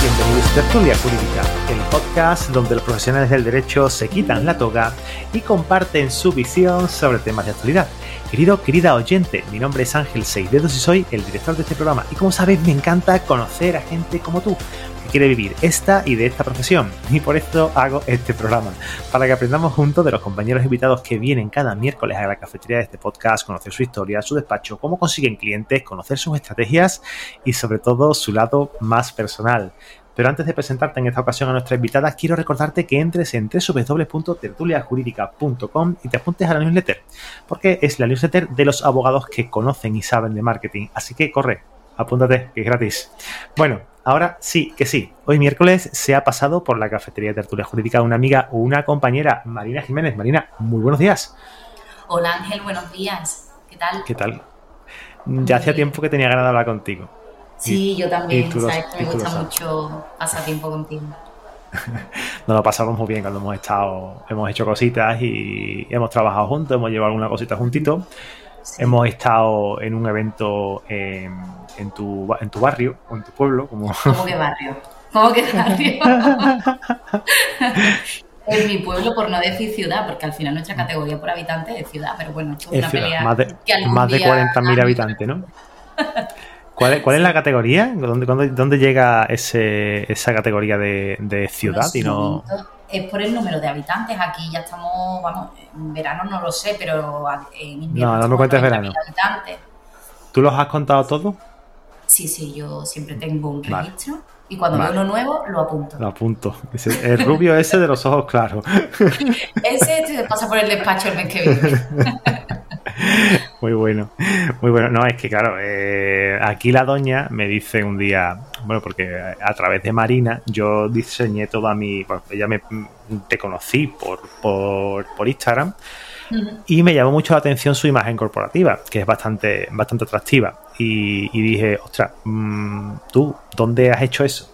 bienvenidos a Tertulia Jurídica, el podcast donde los profesionales del derecho se quitan la toga y comparten su visión sobre temas de actualidad. Querido, querida oyente, mi nombre es Ángel Seidedos y soy el director de este programa. Y como sabes, me encanta conocer a gente como tú, quiere vivir esta y de esta profesión. Y por esto hago este programa, para que aprendamos juntos de los compañeros invitados que vienen cada miércoles a la cafetería de este podcast, conocer su historia, su despacho, cómo consiguen clientes, conocer sus estrategias y sobre todo su lado más personal. Pero antes de presentarte en esta ocasión a nuestra invitada, quiero recordarte que entres en www.tertuliajurídica.com y te apuntes a la newsletter, porque es la newsletter de los abogados que conocen y saben de marketing. Así que corre, apúntate, que es gratis. Bueno, ahora sí, que sí. Hoy miércoles se ha pasado por la cafetería de Tertulia Jurídica una amiga o una compañera, Marina Jiménez. Marina, muy buenos días. Hola Ángel, buenos días. ¿Qué tal? ¿Qué tal? Ya hacía tiempo que tenía ganas de hablar contigo. Sí, yo también, sabes que me gusta mucho pasar tiempo contigo. Nos lo pasamos muy bien cuando hemos estado, hemos hecho cositas y hemos trabajado juntos, hemos llevado alguna cosita juntito. Hemos estado en un evento en, tu, en tu barrio o en tu pueblo. Como... ¿Cómo que barrio? ¿Cómo que barrio? en mi pueblo, por no decir ciudad, porque al final nuestra categoría por habitante es ciudad, pero bueno, esto es, una pelea. Más de, más de 40.000 habitantes, ¿no? ¿Cuál es, ¿Cuál es, la categoría? ¿Dónde, dónde, llega ese, esa categoría de, ciudad? y no... Es por el número de habitantes. Aquí ya estamos, vamos, en verano no lo sé, pero en invierno. No, no me cuentes verano. ¿Tú los has contado todos? Sí, sí, yo siempre tengo un registro. Y cuando veo uno nuevo, lo apunto. Lo apunto. El rubio ese de los ojos claros. ese te pasa por el despacho el mes que viene. Muy bueno, muy bueno. No, es que claro, eh, aquí la doña me dice un día, bueno, porque a través de Marina yo diseñé toda mi, bueno, ella me, te conocí por, por, Instagram y me llamó mucho la atención su imagen corporativa, que es bastante, bastante atractiva. Y, dije, ostras, mm, ¿tú dónde has hecho eso?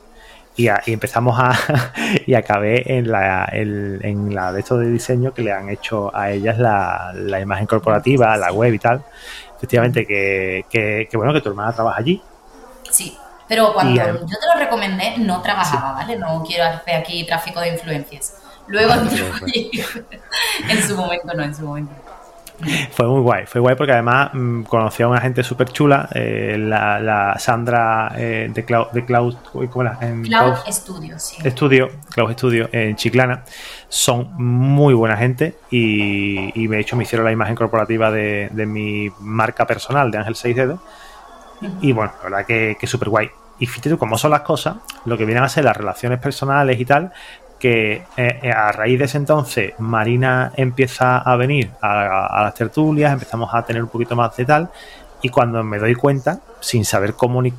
Y, empezamos a y acabé en la en la de estos de diseño que le han hecho a ellas la, la imagen corporativa, la web y tal. Efectivamente que, que, bueno que tu hermana trabaja allí. Pero cuando yo te lo recomendé no trabajaba, ¿vale? No quiero hacer aquí tráfico de influencias. Luego en su momento no, en su momento. Fue muy guay, fue guay porque además mm, conocí a una gente súper chula, eh, la, Sandra eh, de Cloud, de Cloud, ¿cómo era? En Cloud, Studio, sí. Estudio, Cloud Studio en Chiclana. Son muy buena gente y, y de hecho me hicieron la imagen corporativa de, mi marca personal de Ángel 6 Dedos. Y bueno, la verdad que, que súper guay. Y fíjate cómo son las cosas, lo que vienen a ser las relaciones personales y tal, que eh, eh, a raíz de ese entonces Marina empieza a venir a, las tertulias, empezamos a tener un poquito más de tal, y cuando me doy cuenta, sin saber cómo, ni,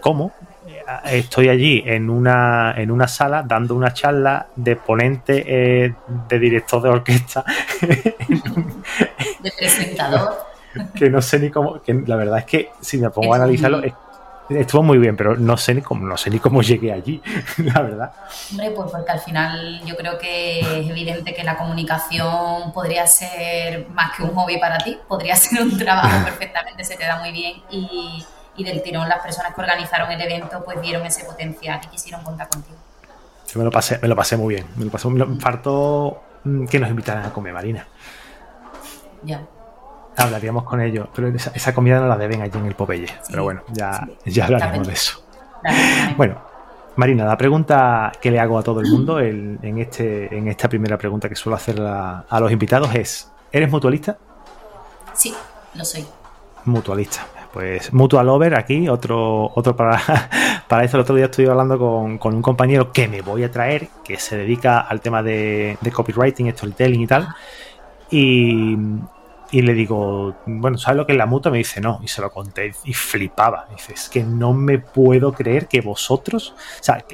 cómo eh, estoy allí en una, en una sala dando una charla de ponente de director de orquesta. de presentador. que no sé ni cómo, que la verdad es que si me pongo a analizarlo, estuvo muy bien, pero no sé ni cómo, no sé ni cómo llegué allí, la verdad. Hombre, pues porque al final yo creo que es evidente que la comunicación podría ser más que un hobby para ti, podría ser un trabajo perfectamente, se te da muy bien y, del tirón las personas que organizaron el evento pues vieron ese potencial y quisieron contar contigo. Sí, me lo pasé, me lo pasé muy bien, me lo pasé, me faltó mm, que nos invitaran a comer, Marina. Ya hablaríamos con ellos, pero esa, comida no la deben allí en el Popeye. pero bueno, ya, ya hablaremos de eso. Bueno, Marina, la pregunta que le hago a todo el mundo en, este, en esta primera pregunta que suelo hacer a, los invitados es, ¿eres mutualista? Sí, lo soy. Mutualista. Pues Mutual Over aquí, otro, otro para, para eso. El otro día estoy hablando con, un compañero que me voy a traer, que se dedica al tema de, de copywriting, storytelling y tal. Y, y le digo, bueno, ¿sabes lo que es la mutua? Me dice, no, y se lo conté y flipaba. Dice, es que no me puedo creer que vosotros, o sea,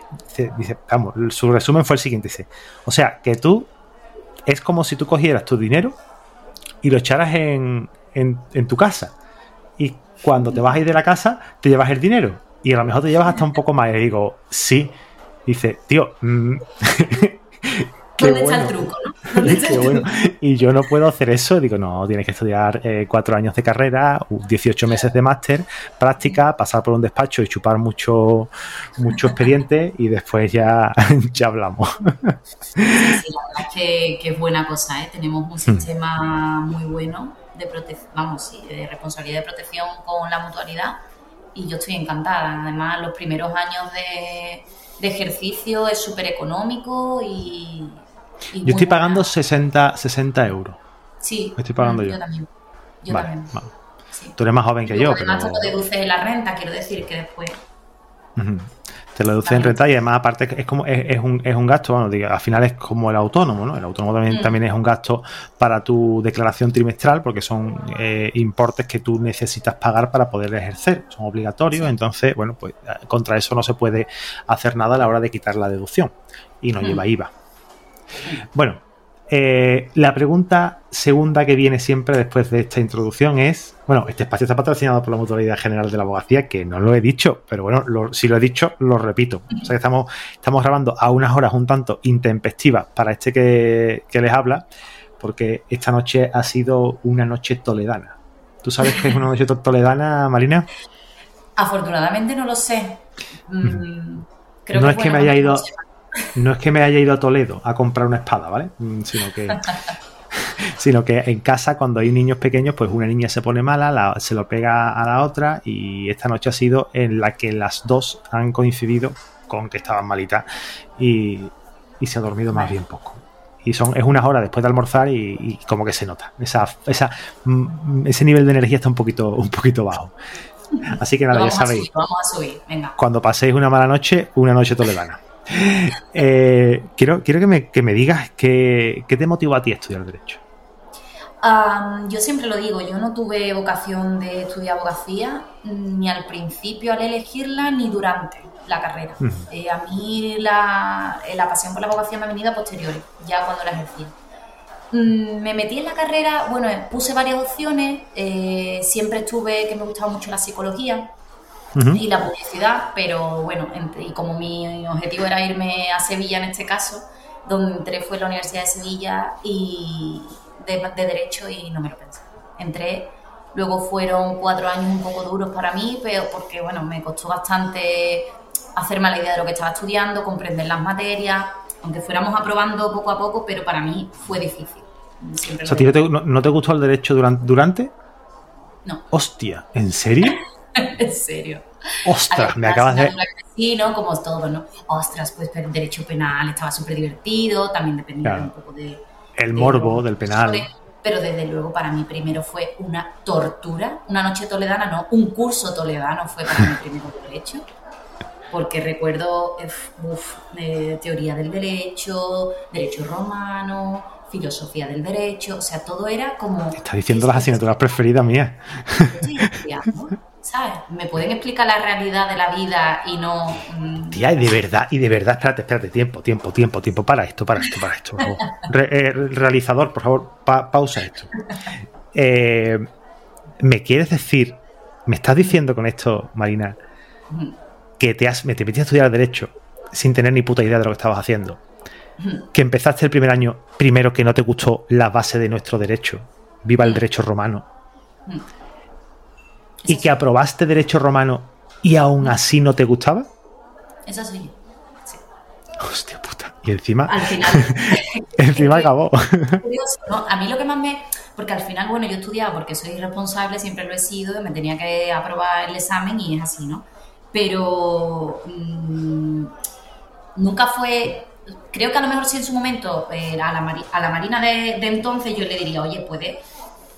dice, vamos, su resumen fue el siguiente, dice, o sea, que tú, es como si tú cogieras tu dinero y lo echaras en, en, tu casa. Y cuando te vas a ir de la casa, te llevas el dinero. Y a lo mejor te llevas hasta un poco más. Y digo, sí. Dice, tío, mm, ¿Dónde está el truco, no? Qué bueno. Y yo no puedo hacer eso. Digo, no, tienes que estudiar eh, cuatro años de carrera, 18 meses de máster, práctica, pasar por un despacho y chupar mucho, mucho expediente y después ya, ya hablamos. Sí, sí, la verdad es que, que es buena cosa, ¿eh? Tenemos un sistema muy bueno de protección, vamos, sí, de responsabilidad de protección con la mutualidad y yo estoy encantada. Además, los primeros años de, de ejercicio es súper económico y, y Yo estoy pagando buena. 60, 60 euros. Sí, estoy pagando yo. Yo también. Yo Vale, también. vale. Sí. Tú eres más joven que yo, luego pero Además, te en la renta, quiero decir que después. Te lo deduces en renta y además aparte es como es, es un, es un gasto, bueno, diga, al final es como el autónomo, ¿no? El autónomo también, Mm. también es un gasto para tu declaración trimestral porque son eh, importes que tú necesitas pagar para poder ejercer, son obligatorios, entonces, bueno, pues eh, contra eso no se puede hacer nada a la hora de quitar la deducción y no Mm. lleva IVA. Bueno, eh, la pregunta segunda que viene siempre después de esta introducción es, bueno, este espacio está patrocinado por la Mutualidad General de la Abogacía, que no lo he dicho, pero bueno, lo- si lo he dicho, lo repito. O sea que estamos, estamos grabando a unas horas un tanto intempestivas para este que, que les habla, porque esta noche ha sido una noche toledana. ¿Tú sabes qué es una noche to- toledana, Marina? Afortunadamente no lo sé. Mm, creo No que es que me haya ido-. No es que me haya ido a Toledo a comprar una espada, ¿vale? Mm, Sino que, sino que en casa, cuando hay niños pequeños, pues una niña se pone mala, la- se lo pega a la otra y esta noche ha sido en la que las dos han coincidido con que estaban malitas y, y se ha dormido más bien poco. Y son, es unas horas después de almorzar y, y como que se nota. Esa, esa, mm, ese nivel de energía está un poquito, un poquito bajo. Así que nada, ya a sabéis subir, vamos a subir. Venga. cuando paséis una mala noche, una noche toledana. Eh, quiero quiero que, me, que me digas qué, qué te motivó a ti a estudiar Derecho. Yo siempre lo digo, yo no tuve vocación de estudiar abogacía ni al principio al elegirla ni durante la carrera. Eh, a mí la, eh, la pasión por la abogacía me ha venido a posteriori, ya cuando la ejercía. Mm, Me metí en la carrera, bueno, puse varias opciones, eh, siempre estuve que me gustaba mucho la psicología, Ujú. y la publicidad, pero bueno, y como mi objetivo era irme a Sevilla en este caso, donde entré fue la Universidad de Sevilla y de, de Derecho y no me lo pensé. Entré, luego fueron cuatro años un poco duros para mí, pero porque bueno, me costó bastante hacerme la idea de lo que estaba estudiando, comprender las materias, aunque fuéramos aprobando poco a poco, pero para mí fue difícil. Siempre O sea, ¿a ti no digo. te, no, no te gustó el Derecho durante? durante? No, Hostia, ¿en serio? en serio. Ostras, me acabas de... Sí, ¿no? Como todo, ¿no? Ostras, pues el derecho penal estaba súper divertido, también dependía Claro. un poco de... El de morbo los del penal. Pero desde luego para mí primero fue una tortura, una noche toledana, no, un curso toledano fue para mí primero de derecho, porque recuerdo uf, eh, teoría del derecho, derecho romano, filosofía del derecho, o sea, todo era como... Estás diciendo las asignaturas preferidas mías. Estudiando, ¿sabes? Me pueden explicar la realidad de la vida y no... mm, Tía, y de verdad, y de verdad, espérate, espérate, tiempo, tiempo, tiempo, tiempo, para esto, para esto, para esto, por favor. Eh, realizador, por favor, pa- pausa esto. Eh, ¿Me quieres decir, me estás diciendo con esto, Marina, que te, has, me te metiste a estudiar Derecho sin tener ni puta idea de lo que estabas haciendo? Que empezaste el primer año, primero que no te gustó la base de nuestro derecho, viva el derecho romano. Y que aprobaste derecho romano y aún así no te gustaba? Eso soy yo. Sí. Hostia puta. Y encima, Al final, encima acabó. curioso, ¿no? A mí lo que más me... Porque al final, bueno, yo estudiaba porque soy responsable, siempre lo he sido, me tenía que aprobar el examen y es así, ¿no? Pero mm, nunca fue... Creo que a lo mejor sí en su momento eh, a, la a la Marina de, de entonces yo le diría, oye, puedes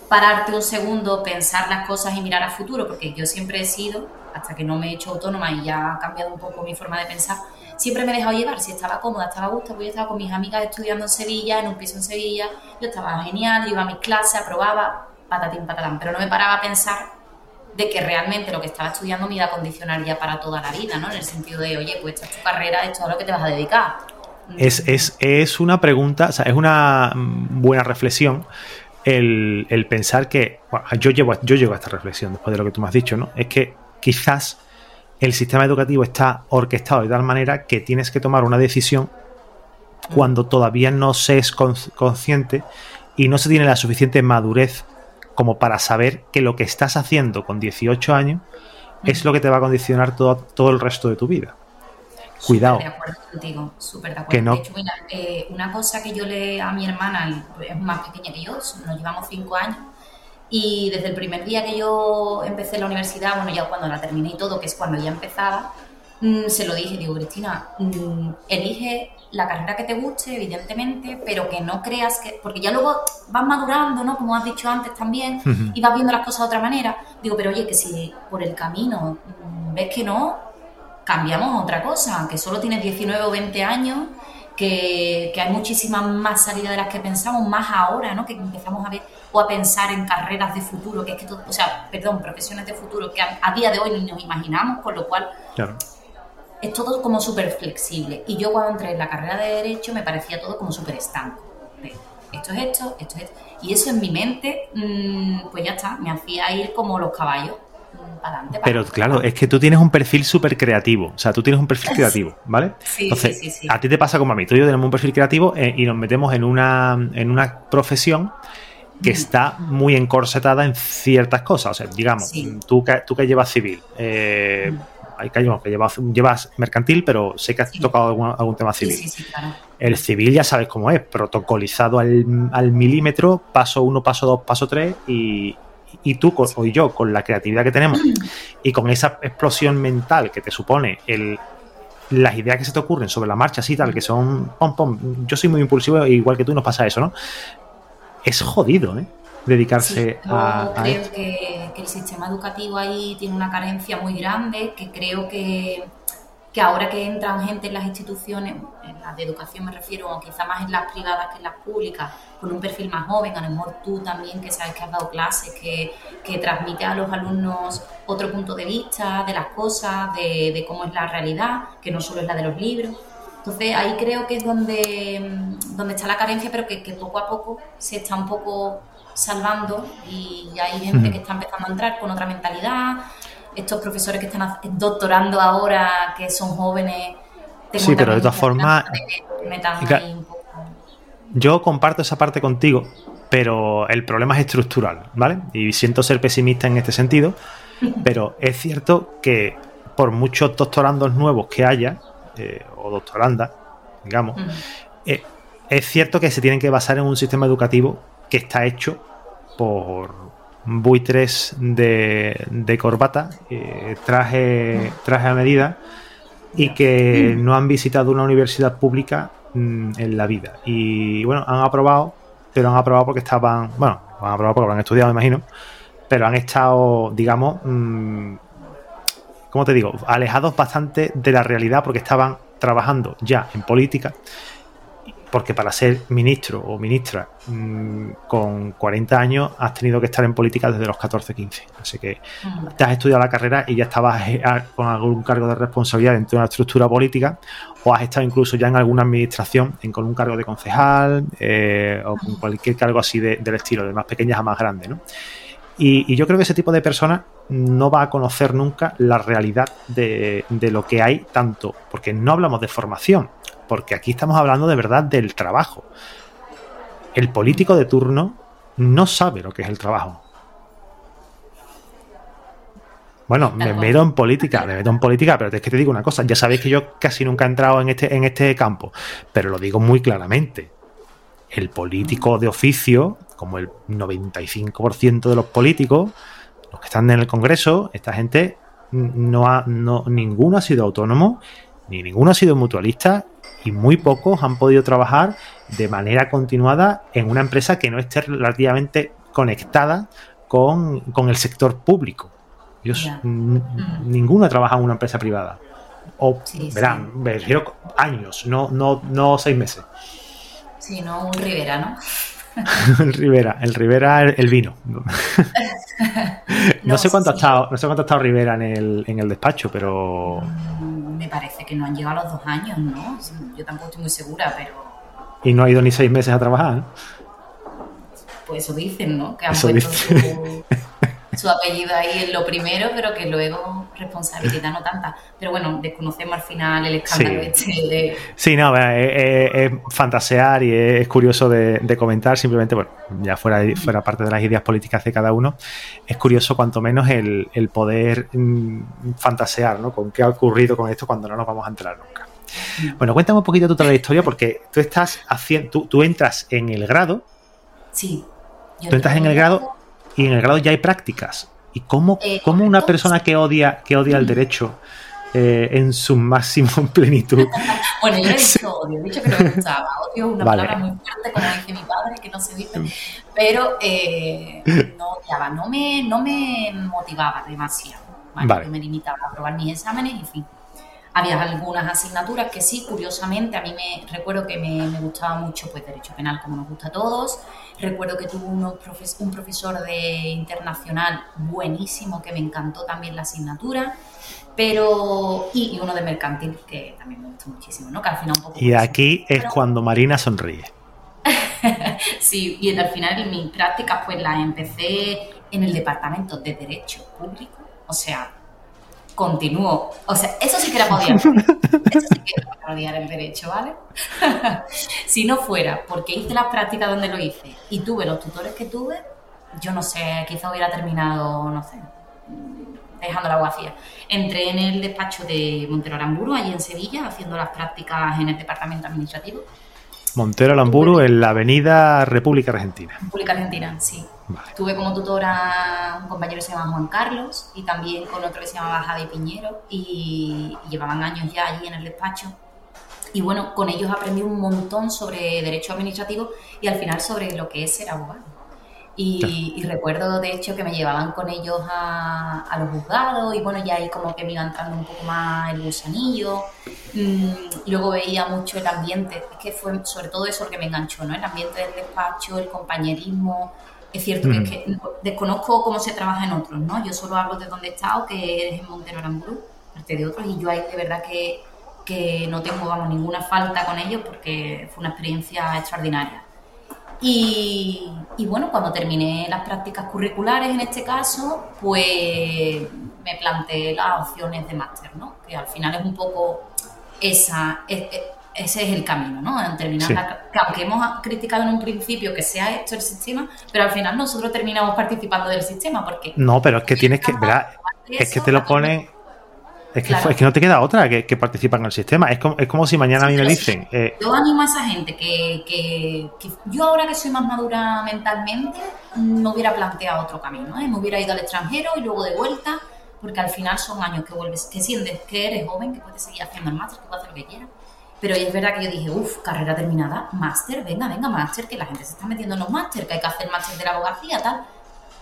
pararte un segundo, pensar las cosas y mirar a futuro, porque yo siempre he sido, hasta que no me he hecho autónoma y ya ha cambiado un poco mi forma de pensar, siempre me he dejado llevar, si estaba cómoda, estaba a gusto, pues yo estaba con mis amigas estudiando en Sevilla, en un piso en Sevilla, yo estaba genial, iba a mis clases, aprobaba, patatín, patatán, pero no me paraba a pensar de que realmente lo que estaba estudiando me iba a condicionar ya para toda la vida, ¿no? En el sentido de, oye, pues esta es tu carrera, esto es a lo que te vas a dedicar. Es, es, es una pregunta, o sea, es una mm, buena reflexión el, pensar que. bueno, yo, llevo, yo llego a esta reflexión después de lo que tú me has dicho, ¿no? Es que quizás el sistema educativo está orquestado de tal manera que tienes que tomar una decisión cuando todavía no se es consciente y no se tiene la suficiente madurez como para saber que lo que estás haciendo con 18 años es lo que te va a condicionar todo, todo el resto de tu vida. Cuidado. de acuerdo contigo, súper de acuerdo. De hecho, eh, una cosa que yo le a mi hermana, es más pequeña que yo, nos llevamos cinco años, y desde el primer día que yo empecé la universidad, bueno, ya cuando la terminé y todo, que es cuando ya empezaba, mm, se lo dije, digo, Cristina, mm, elige la carrera que te guste, evidentemente, pero que no creas que, porque ya luego vas madurando, ¿no? Como has dicho antes también, y vas viendo las cosas de otra manera. Digo, pero oye, que si por el camino mm, ves que no, cambiamos a otra cosa, que solo tienes 19 o 20 años, que, que hay muchísimas más salidas de las que pensamos, más ahora, ¿no? Que empezamos a ver o a pensar en carreras de futuro, que es que todo, o sea, perdón, profesiones de futuro que a, día de hoy ni nos imaginamos, con lo cual claro. es todo como súper flexible. Y yo cuando entré en la carrera de Derecho me parecía todo como súper estanco. Esto es esto, esto es esto. Y eso en mi mente, mm, pues ya está, me hacía ir como los caballos. Adelante, Pero claro, es que tú tienes un perfil súper creativo. O sea, tú tienes un perfil creativo, ¿vale? Sí, Entonces, sí, sí, a ti te pasa como a mí. Tú y yo tenemos un perfil creativo eh, y nos metemos en una, en una profesión que está muy encorsetada en ciertas cosas. O sea, digamos, tú, que, tú que llevas civil, eh, hay que, que llevas, llevas mercantil, pero sé que has tocado algún, tema civil. El civil ya sabes cómo es, protocolizado al, al milímetro, paso uno, paso dos, paso tres, y, y tú o yo, con la creatividad que tenemos y con esa explosión mental que te supone el, las ideas que se te ocurren sobre la marcha, así tal, que son pom, pom. Yo soy muy impulsivo, igual que tú, nos pasa eso, ¿no? es jodido, ¿eh? Dedicarse a. Creo que, el sistema educativo ahí tiene una carencia muy grande, que creo que, que ahora que entran gente en las instituciones, en las de educación me refiero, o quizá más en las privadas que en las públicas, con un perfil más joven, a lo mejor tú también, que sabes que has dado clases, que, que transmite a los alumnos otro punto de vista de las cosas, de, de cómo es la realidad, que no solo es la de los libros entonces ahí creo que es donde, donde está la carencia, pero que, poco a poco se está un poco salvando y hay gente que está empezando a entrar con otra mentalidad. Estos profesores que están doctorando ahora, que son jóvenes. Sí, pero de todas formas... Yo comparto esa parte contigo, pero el problema es estructural, ¿vale? Y siento ser pesimista en este sentido, pero es cierto que por muchos doctorandos nuevos que haya, eh, o doctoranda, digamos, eh, es cierto que se tienen que basar en un sistema educativo que está hecho por buitres de, de corbata, eh, traje, traje a medida y que no han visitado una universidad pública mm, en la vida. Y bueno, han aprobado, pero han aprobado porque estaban, bueno, han aprobado porque lo han estudiado, me imagino, pero han estado, digamos, mm, como te digo, alejados bastante de la realidad porque estaban trabajando ya en política, porque para ser ministro o ministra mm, con 40 años has tenido que estar en política desde los 14, 15. Así que te has estudiado la carrera y ya estabas eh, con algún cargo de responsabilidad dentro de una estructura política o has estado incluso ya en alguna administración, en, con un cargo de concejal eh, o con cualquier cargo así del estilo, de más pequeñas a más grandes. ¿no? Y, yo creo que ese tipo de personas no va a conocer nunca la realidad de, lo que hay tanto, porque no hablamos de formación, porque aquí estamos hablando de verdad del trabajo. El político de turno no sabe lo que es el trabajo. Bueno, me meto en política, me meto en política, pero es que te digo una cosa, ya sabéis que yo casi nunca he entrado en este, en este campo, pero lo digo muy claramente. El político de oficio como el 95% de los políticos, los que están en el Congreso, esta gente no ha, no, ninguno ha sido autónomo, ni ninguno ha sido mutualista y muy pocos han podido trabajar de manera continuada en una empresa que no esté relativamente conectada con, el sector público. Ninguno ha trabajado en una empresa privada. O, verán, me años, no, no, no seis meses. Sí, no un Rivera, ¿no? el Rivera, el Rivera, el, vino. no, sé cuánto ha estado, no sé cuánto ha estado Rivera en el, en el despacho, pero. Mm, me parece que no han llegado a los dos años, ¿no? Yo tampoco estoy muy segura, pero. Y no ha ido ni seis meses a trabajar, Pues eso dicen, ¿no? Que han puesto su, apellido ahí en lo primero, pero que luego responsabilidad no tanta. Pero bueno, desconocemos al final el escándalo sí. este de... Sí, no, es, fantasear y es, curioso de, comentar, simplemente, bueno, ya fuera, fuera parte de las ideas políticas de cada uno, es curioso cuanto menos el, poder mm, fantasear, ¿no? Con qué ha ocurrido con esto cuando no nos vamos a enterar nunca. Bueno, cuéntame un poquito tu trayectoria porque tú estás haciendo, tú, entras en el grado. Sí. Tú entras en el grado y en el grado ya hay prácticas. ¿Y cómo, eh, una persona que odia, que odia el derecho eh, en su máximo plenitud? bueno, yo he dicho odio, he dicho que no me gustaba. Odio es una palabra muy fuerte, como dice mi padre, que no se dice. Pero eh, no odiaba, no me, no me motivaba demasiado. ¿vale? me limitaba a probar mis exámenes en fin. Había algunas asignaturas que sí, curiosamente, a mí me recuerdo que me, me gustaba mucho pues derecho penal, como nos gusta a todos. Recuerdo que tuve un profesor de internacional buenísimo que me encantó también la asignatura. Pero, y, uno de mercantil que también me gustó muchísimo, ¿no? Que al final un poco y aquí es cuando Marina sonríe. sí, y al final mis prácticas pues las empecé en el departamento de Derecho Público, o sea, continúo. O sea, eso sí que era odiar. Eso sí que era odiar el derecho, ¿vale? si no fuera porque hice las prácticas donde lo hice y tuve los tutores que tuve, yo no sé, quizá hubiera terminado, no sé, dejando la vacía. Entré en el despacho de Montero Aramburu, allí en Sevilla, haciendo las prácticas en el departamento administrativo. Montero Aramburu, en la avenida República Argentina. República Argentina, sí. Tuve como tutora un compañero que se llama Juan Carlos y también con otro que se llamaba Javi Piñero y, llevaban años ya allí en el despacho. Y bueno, con ellos aprendí un montón sobre derecho administrativo y al final sobre lo que es ser abogado. Y, recuerdo de hecho que me llevaban con ellos a, los juzgados y bueno, ya ahí como que me iba entrando un poco más el gusanillo. Mm, luego veía mucho el ambiente, es que fue sobre todo eso lo que me enganchó, ¿no? El ambiente del despacho, el compañerismo, es cierto que, que, desconozco cómo se trabaja en otros, ¿no? Yo solo hablo de donde he estado, que es en Montero Aramburu, parte de otros, y yo ahí de verdad que, que no tengo, vamos, ninguna falta con ellos porque fue una experiencia extraordinaria. Y, y, bueno, cuando terminé las prácticas curriculares en este caso, pues me planteé las opciones de máster, ¿no? Que al final es un poco esa, ese es el camino, ¿no? En terminar que aunque hemos criticado en un principio que sea esto el sistema, pero al final nosotros terminamos participando del sistema porque... No, pero es que tienes que... ¿verdad? Es que te lo pone... Es que, es que, no te queda otra que, que participar en el sistema. Es como, es como si mañana a mí me dicen. Eh, yo animo a esa gente que, que, yo, ahora que soy más madura mentalmente, no hubiera planteado otro camino. ¿eh? Me hubiera ido al extranjero y luego de vuelta, porque al final son años que vuelves, que sientes que eres joven, que puedes seguir haciendo el máster, que puedes hacer lo que quieras. Pero es verdad que yo dije, uff, carrera terminada, máster, venga, venga, máster, que la gente se está metiendo en los máster, que hay que hacer máster de la abogacía, tal.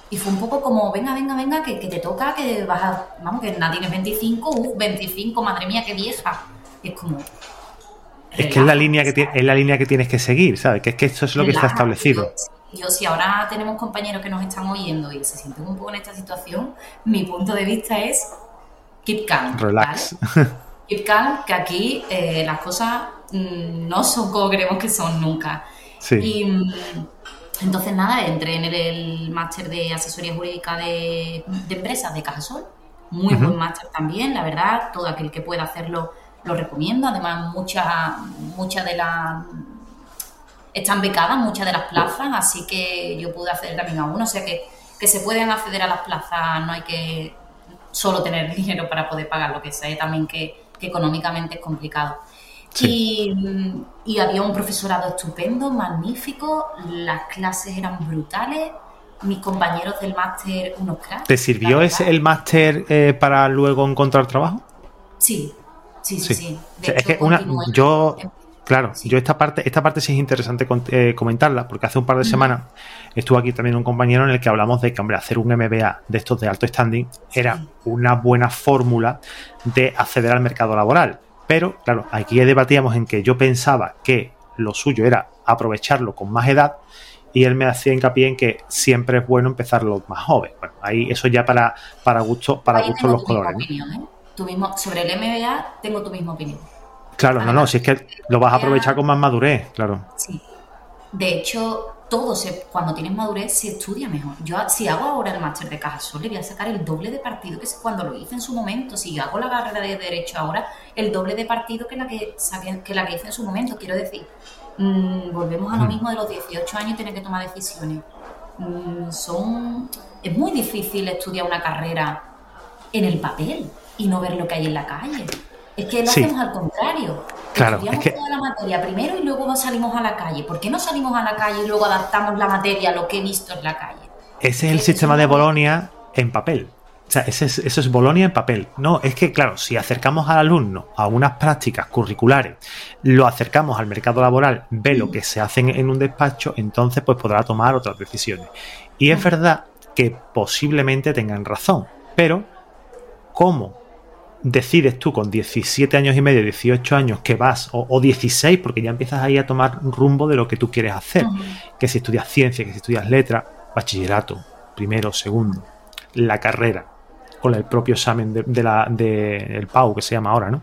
Y fue un poco como, venga, venga, venga, que, te toca, que vas a, vamos, que nadie tienes 25, uff, 25, madre mía, qué vieja. es como... Es que es la, línea que es la línea que tienes que seguir, ¿sabes? Que es que esto es lo que está establecido. Yo, si ahora tenemos compañeros que nos están oyendo y se sienten un poco en esta situación, mi punto de vista es keep calm. Relax. Keep calm, que aquí eh, las cosas mm, no son como creemos que son nunca. Y mm, entonces nada, entré en el, máster de asesoría jurídica de, empresas de Cajasol. Muy buen máster también, la verdad. Todo aquel que pueda hacerlo lo recomiendo. Además, muchas muchas de las están becadas, muchas de las plazas, así que yo pude acceder también a uno. O sea que, que se pueden acceder a las plazas, no hay que solo tener dinero para poder pagar lo que sea, también que que económicamente es complicado. Y, había un profesorado estupendo, magnífico, las clases eran brutales, mis compañeros del máster unos cracks. ¿Te sirvió ese, el máster eh, para luego encontrar trabajo? Sí, sí, sí, sí. es que una, yo, claro, yo esta parte, esta parte sí es interesante eh, comentarla, porque hace un par de semanas estuvo aquí también un compañero en el que hablamos de que, hombre, hacer un MBA de estos de alto standing era una buena fórmula de acceder al mercado laboral. Pero, claro, aquí debatíamos en que yo pensaba que lo suyo era aprovecharlo con más edad y él me hacía hincapié en que siempre es bueno empezarlo más joven. Bueno, ahí eso ya para, para gusto, para gusto los colores. ¿eh? sobre el MBA tengo tu misma opinión. Claro, no, no, si es que lo vas a aprovechar con más madurez, claro. Sí. De hecho, todo se, cuando tienes madurez se estudia mejor. Yo si hago ahora el máster de Cajasol le voy a sacar el doble de partido que cuando lo hice en su momento. Si hago la carrera de derecho ahora, el doble de partido que la que, que, la que hice en su momento. Quiero decir, mm, volvemos a lo hmm. mismo de los 18 años y tener que tomar decisiones. Mm, son es muy difícil estudiar una carrera en el papel y no ver lo que hay en la calle. Es que lo hacemos al contrario. Claro, es que... toda la materia primero y luego salimos a la calle. ¿Por qué no salimos a la calle y luego adaptamos la materia a lo que he visto en la calle? Ese es el sistema de Bolonia en papel. O sea, ese es, eso es Bolonia en papel. No, es que, claro, si acercamos al alumno a unas prácticas curriculares, lo acercamos al mercado laboral, ve lo que se hace en un despacho, entonces pues podrá tomar otras decisiones. Y es verdad que posiblemente tengan razón, pero ¿cómo decides tú con 17 años y medio, 18 años que vas, o, 16, porque ya empiezas ahí a tomar rumbo de lo que tú quieres hacer, que si estudias ciencia, que si estudias letra, bachillerato, primero, segundo, la carrera, con el propio examen de, la de el PAU que se llama ahora, ¿no?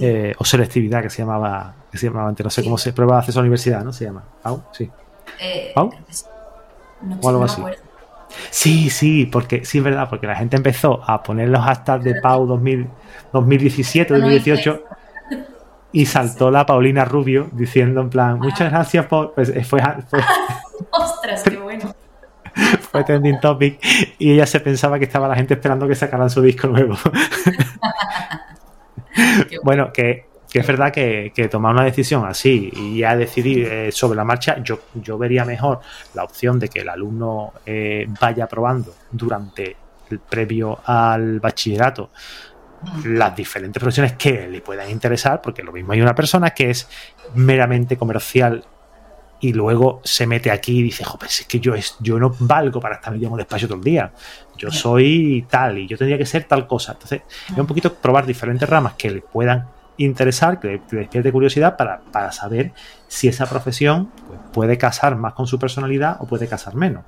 Eh, o selectividad que se llamaba, que se llamaba antes, no sé cómo se prueba acceso a la universidad, ¿no? Se llama PAU, sí. Eh, ¿Pau? No, o algo así. Sí, sí, porque sí es verdad, porque la gente empezó a poner los hashtags de Pau 2017, 2018 y saltó la Paulina Rubio diciendo en plan, muchas gracias por... Pues eh, fue, ¡Ostras, qué bueno! Fue trending topic y ella se pensaba que estaba la gente esperando que sacaran su disco nuevo. bueno, que que es verdad que, tomar una decisión así y ya decidir eh, sobre la marcha, yo, yo vería mejor la opción de que el alumno eh, vaya probando durante el previo al bachillerato las diferentes profesiones que le puedan interesar, porque lo mismo hay una persona que es meramente comercial y luego se mete aquí y dice, joder, es que yo, es, yo no valgo para estar en un despacho todo el día. Yo soy tal y yo tendría que ser tal cosa. Entonces, es un poquito probar diferentes ramas que le puedan interesar, que, le despierte curiosidad para, saber si esa profesión pues, puede casar más con su personalidad o puede casar menos.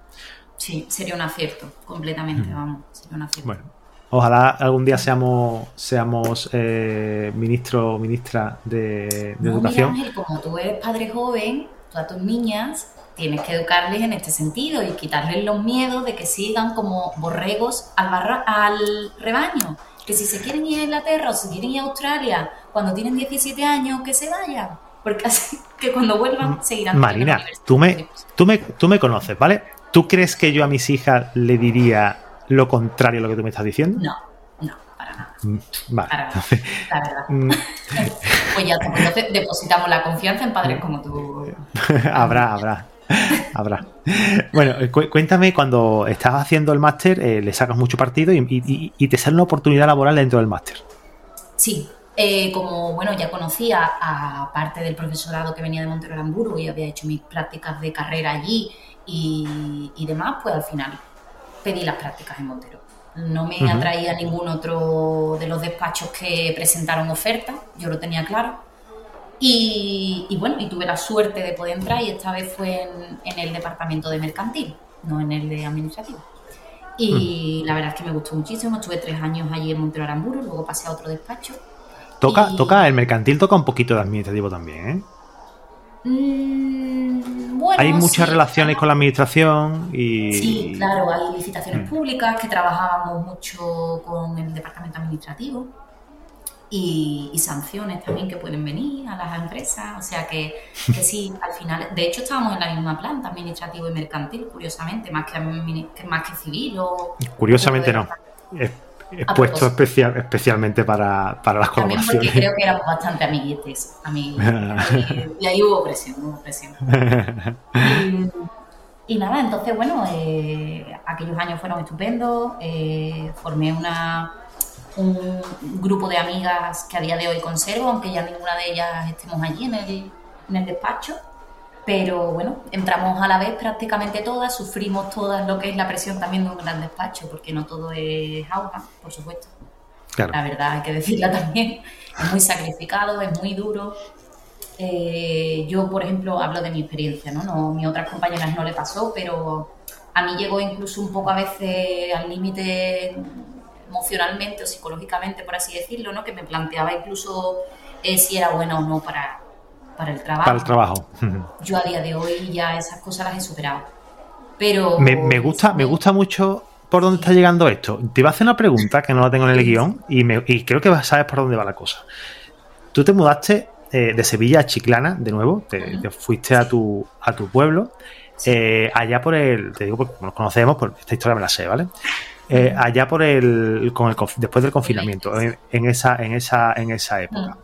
Sí, sería un acierto, completamente, vamos, sería un acierto. Bueno, ojalá algún día seamos, seamos eh, ministro o ministra de, educación. como tú eres padre joven, todas tus niñas tienes que educarles en este sentido y quitarles los miedos de que sigan como borregos al, al rebaño que si se quieren ir a Inglaterra o si quieren ir a Australia cuando tienen 17 años, que se vayan. Porque así que cuando vuelvan seguirán. Marina, tú me, tú, me, tú me conoces, ¿vale? ¿Tú crees que yo a mis hijas le diría lo contrario a lo que tú me estás diciendo? No, no, para nada. Mm, vale. Para nada, la verdad. Mm. pues ya pues entonces depositamos la confianza en padres como tú. habrá, habrá. Habrá. Bueno, eh, cuéntame, cuando estás haciendo el máster, eh, le sacas mucho partido y, te sale una oportunidad laboral dentro del máster. Sí, eh, como bueno, ya conocía a parte del profesorado que venía de Montero Hamburgo y había hecho mis prácticas de carrera allí y, demás, pues al final pedí las prácticas en Montero. No me atraía ningún otro de los despachos que presentaron oferta, yo lo tenía claro. Y, bueno, y tuve la suerte de poder entrar y esta vez fue en, el departamento de mercantil, no en el de administrativo. Y la verdad es que me gustó muchísimo, estuve tres años allí en Montero Aramburu, luego pasé a otro despacho. Toca, toca, el mercantil toca un poquito de administrativo también, ¿eh? Mm, bueno, hay muchas relaciones con la administración y... Sí, claro, hay licitaciones mm. públicas que trabajábamos mucho con el departamento administrativo y, sanciones también que pueden venir a las empresas. O sea que, que, sí, al final, de hecho estábamos en la misma planta, administrativo y mercantil, curiosamente, más que, más que civil o... Curiosamente no. Es, puesto especial, especialmente para, para las También porque creo que éramos bastante amiguetes, y, ahí hubo presión, hubo presión. Y, nada, entonces, bueno, eh, aquellos años fueron estupendos, eh, formé una un grupo de amigas que a día de hoy conservo, aunque ya ninguna de ellas estemos allí en el, en el despacho. Pero bueno, entramos a la vez prácticamente todas, sufrimos todas lo que es la presión también de un gran despacho, porque no todo es auga, por supuesto. La verdad hay que decirla también. Es muy sacrificado, es muy duro. Eh, yo, por ejemplo, hablo de mi experiencia, ¿no? ¿no? Mi otras compañeras no le pasó, pero a mí llegó incluso un poco a veces al límite emocionalmente o psicológicamente, por así decirlo, ¿no? que me planteaba incluso eh, si era buena o no para, para el trabajo. Para el trabajo. Yo a día de hoy ya esas cosas las he superado. Pero... Me, gusta, me gusta mucho por dónde está llegando esto. Te iba a hacer una pregunta que no la tengo en el guion y, me, y creo que sabes por dónde va la cosa. Tú te mudaste eh, de Sevilla a Chiclana, de nuevo, te, fuiste a tu, a tu pueblo, eh, allá por el, te digo porque nos conocemos, por esta historia me la sé, ¿vale? Eh, allá por el, con el, después del confinamiento, en, esa, en esa, en esa época.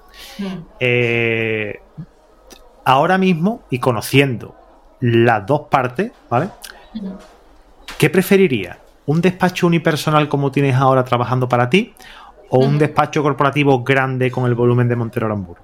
Ahora mismo y conociendo las dos partes, ¿vale? ¿Qué preferirías? ¿Un despacho unipersonal como tienes ahora trabajando para ti? ¿O un despacho corporativo grande con el volumen de Montero Aramburu?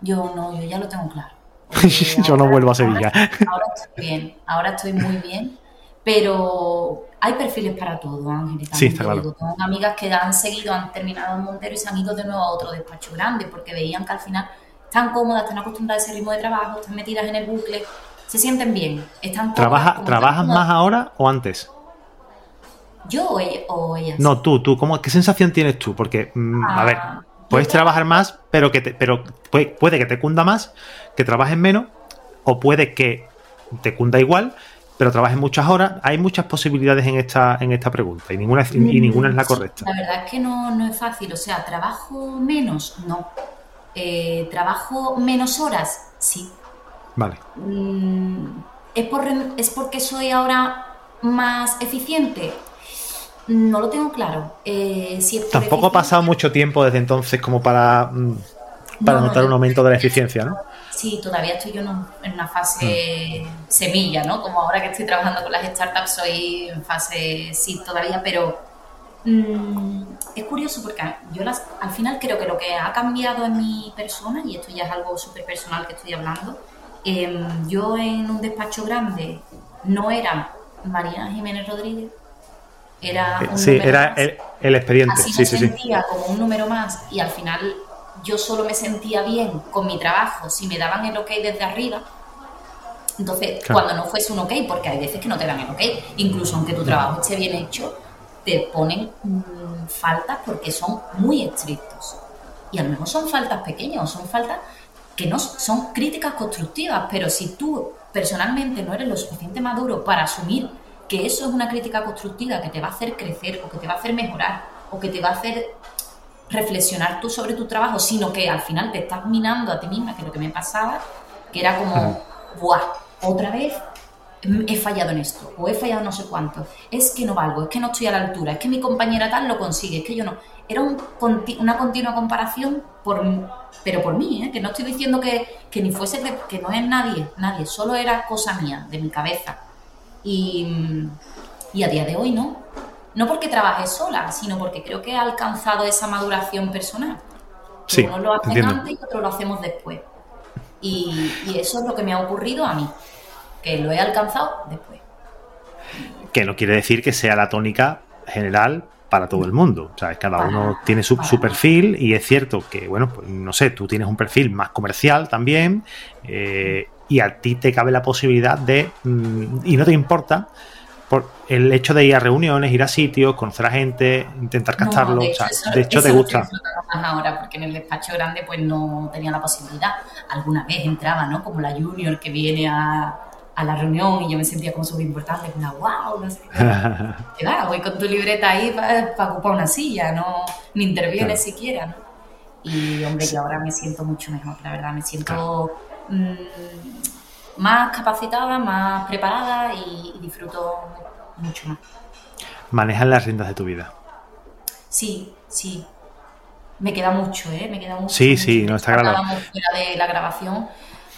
Yo no, yo ya lo tengo claro. yo no vuelvo a Sevilla. Ahora, estoy bien, ahora estoy muy bien, pero hay perfiles para todo, Ángel. Sí, está claro. tengo amigas que han seguido, han terminado en Montero y se han ido de nuevo a otro despacho grande porque veían que al final están cómodas, están acostumbradas a ese ritmo de trabajo, están metidas en el bucle, se sienten bien, están cómodas, ¿Trabajas más ahora o antes? ¿Yo o, ellas? No, tú, tú, ¿cómo, ¿qué sensación tienes tú? Porque, mm, a ver, ah, Puedes trabajar más, pero que te, pero puede, que te cunda más, que trabajes menos, o puede que te cunda igual, pero trabajes muchas horas. Hay muchas posibilidades en esta, en esta pregunta y ninguna, y mm, ninguna es la correcta. La verdad es que no, es fácil. O sea, ¿trabajo menos? No. Eh, ¿Trabajo menos horas? Sí. Vale. Mm, ¿Es, por, ¿Es porque soy ahora más eficiente? No lo tengo claro. Eh, Tampoco ha pasado mucho tiempo desde entonces como para, mm, para notar un aumento de la eficiencia, ¿no? Sí, todavía estoy yo en una fase mm. semilla, ¿no? Como ahora que estoy trabajando con las startups soy en fase sí todavía, pero mm, es curioso porque yo las, al final creo que lo que ha cambiado en mi persona, y esto ya es algo súper personal que estoy hablando, em, yo en un despacho grande no era Mariana Jiménez Rodríguez, era un sí, era el, expediente. Así sí, me sentía como un número más y al final yo solo me sentía bien con mi trabajo si me daban el ok desde arriba. Entonces, cuando no fuese un ok, porque hay veces que no te dan el ok, incluso aunque tu trabajo esté bien hecho, te ponen mm, faltas porque son muy estrictos. Y a lo mejor son faltas pequeñas son faltas que no son críticas constructivas, pero si tú personalmente no eres lo suficiente maduro para asumir que eso es una crítica constructiva que te va a hacer crecer o que te va a hacer mejorar o que te va a hacer reflexionar tú sobre tu trabajo, sino que al final te estás minando a ti misma, que es lo que me pasaba, que era como, ¡buah! Otra vez he fallado en esto, o he fallado no sé cuánto, es que no valgo, es que no estoy a la altura, es que mi compañera tal lo consigue, es que yo no. Era una continua comparación, por, pero por mí, ¿eh? que no estoy diciendo que, que ni fuese, que no es nadie, nadie, solo era cosa mía, de mi cabeza. Y, a día de hoy no. No porque trabaje sola, sino porque creo que he alcanzado esa maduración personal. Sí, uno lo hace antes y otro lo hacemos después. Y, eso es lo que me ha ocurrido a mí, que lo he alcanzado después. Que no quiere decir que sea la tónica general para todo el mundo. O sea, cada uno tiene su, su, perfil y es cierto que, bueno, pues no sé, tú tienes un perfil más comercial también eh, y a ti te cabe la posibilidad de, mm, y no te importa, por el hecho de ir a reuniones, ir a sitios, conocer a gente, intentar captarlo. de hecho, te gusta. ahora, porque en el despacho grande pues no tenía la posibilidad. Alguna vez entraba, ¿no? Como la junior que viene a, la reunión y yo me sentía como súper importante, una wow, no sé voy con tu libreta ahí para ocupar una silla, no ni intervienes siquiera, ¿no? Y hombre, yo ahora me siento mucho mejor, la verdad, me siento Mm, más capacitada, más preparada y, disfruto mucho más. ¿Manejas las riendas de tu vida? Sí, sí. Me queda mucho, ¿eh? Me queda mucho. Sí, sí, no está claro. fuera de la grabación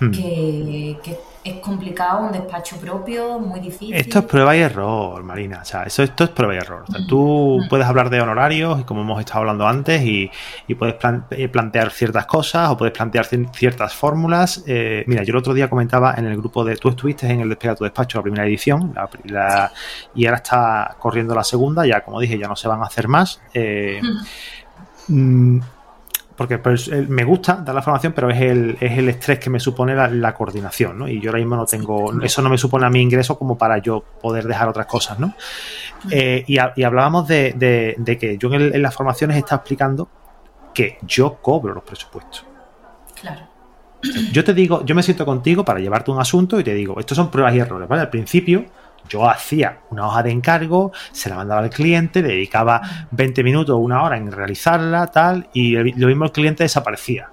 Hmm. que, es complicado, un despacho propio, muy difícil. Esto es prueba y error, Marina. O sea, eso, esto es prueba y error. Tú hmm. puedes hablar de honorarios, como hemos estado hablando antes, y, puedes eh, plantear ciertas cosas o puedes plantear ciertas fórmulas. Eh, mira, yo el otro día comentaba en el grupo de. Tú estuviste en el Despega tu despacho, la primera edición, y ahora está corriendo la segunda. Ya, como dije, ya no se van a hacer más. Eh, porque pues, me gusta dar la formación, pero es el, es el estrés que me supone la, coordinación, ¿no? Y yo ahora mismo no tengo, eso no me supone a mi ingreso como para yo poder dejar otras cosas, ¿no? Eh, y, hablábamos de, que yo en, las formaciones está explicando que yo cobro los presupuestos. Claro. Yo te digo, yo me siento contigo para llevarte un asunto y te digo, estos son pruebas y errores, ¿vale? Al principio yo hacía una hoja de encargo, se la mandaba al cliente, dedicaba 20 minutos o una hora en realizarla, tal, y lo mismo el cliente desaparecía.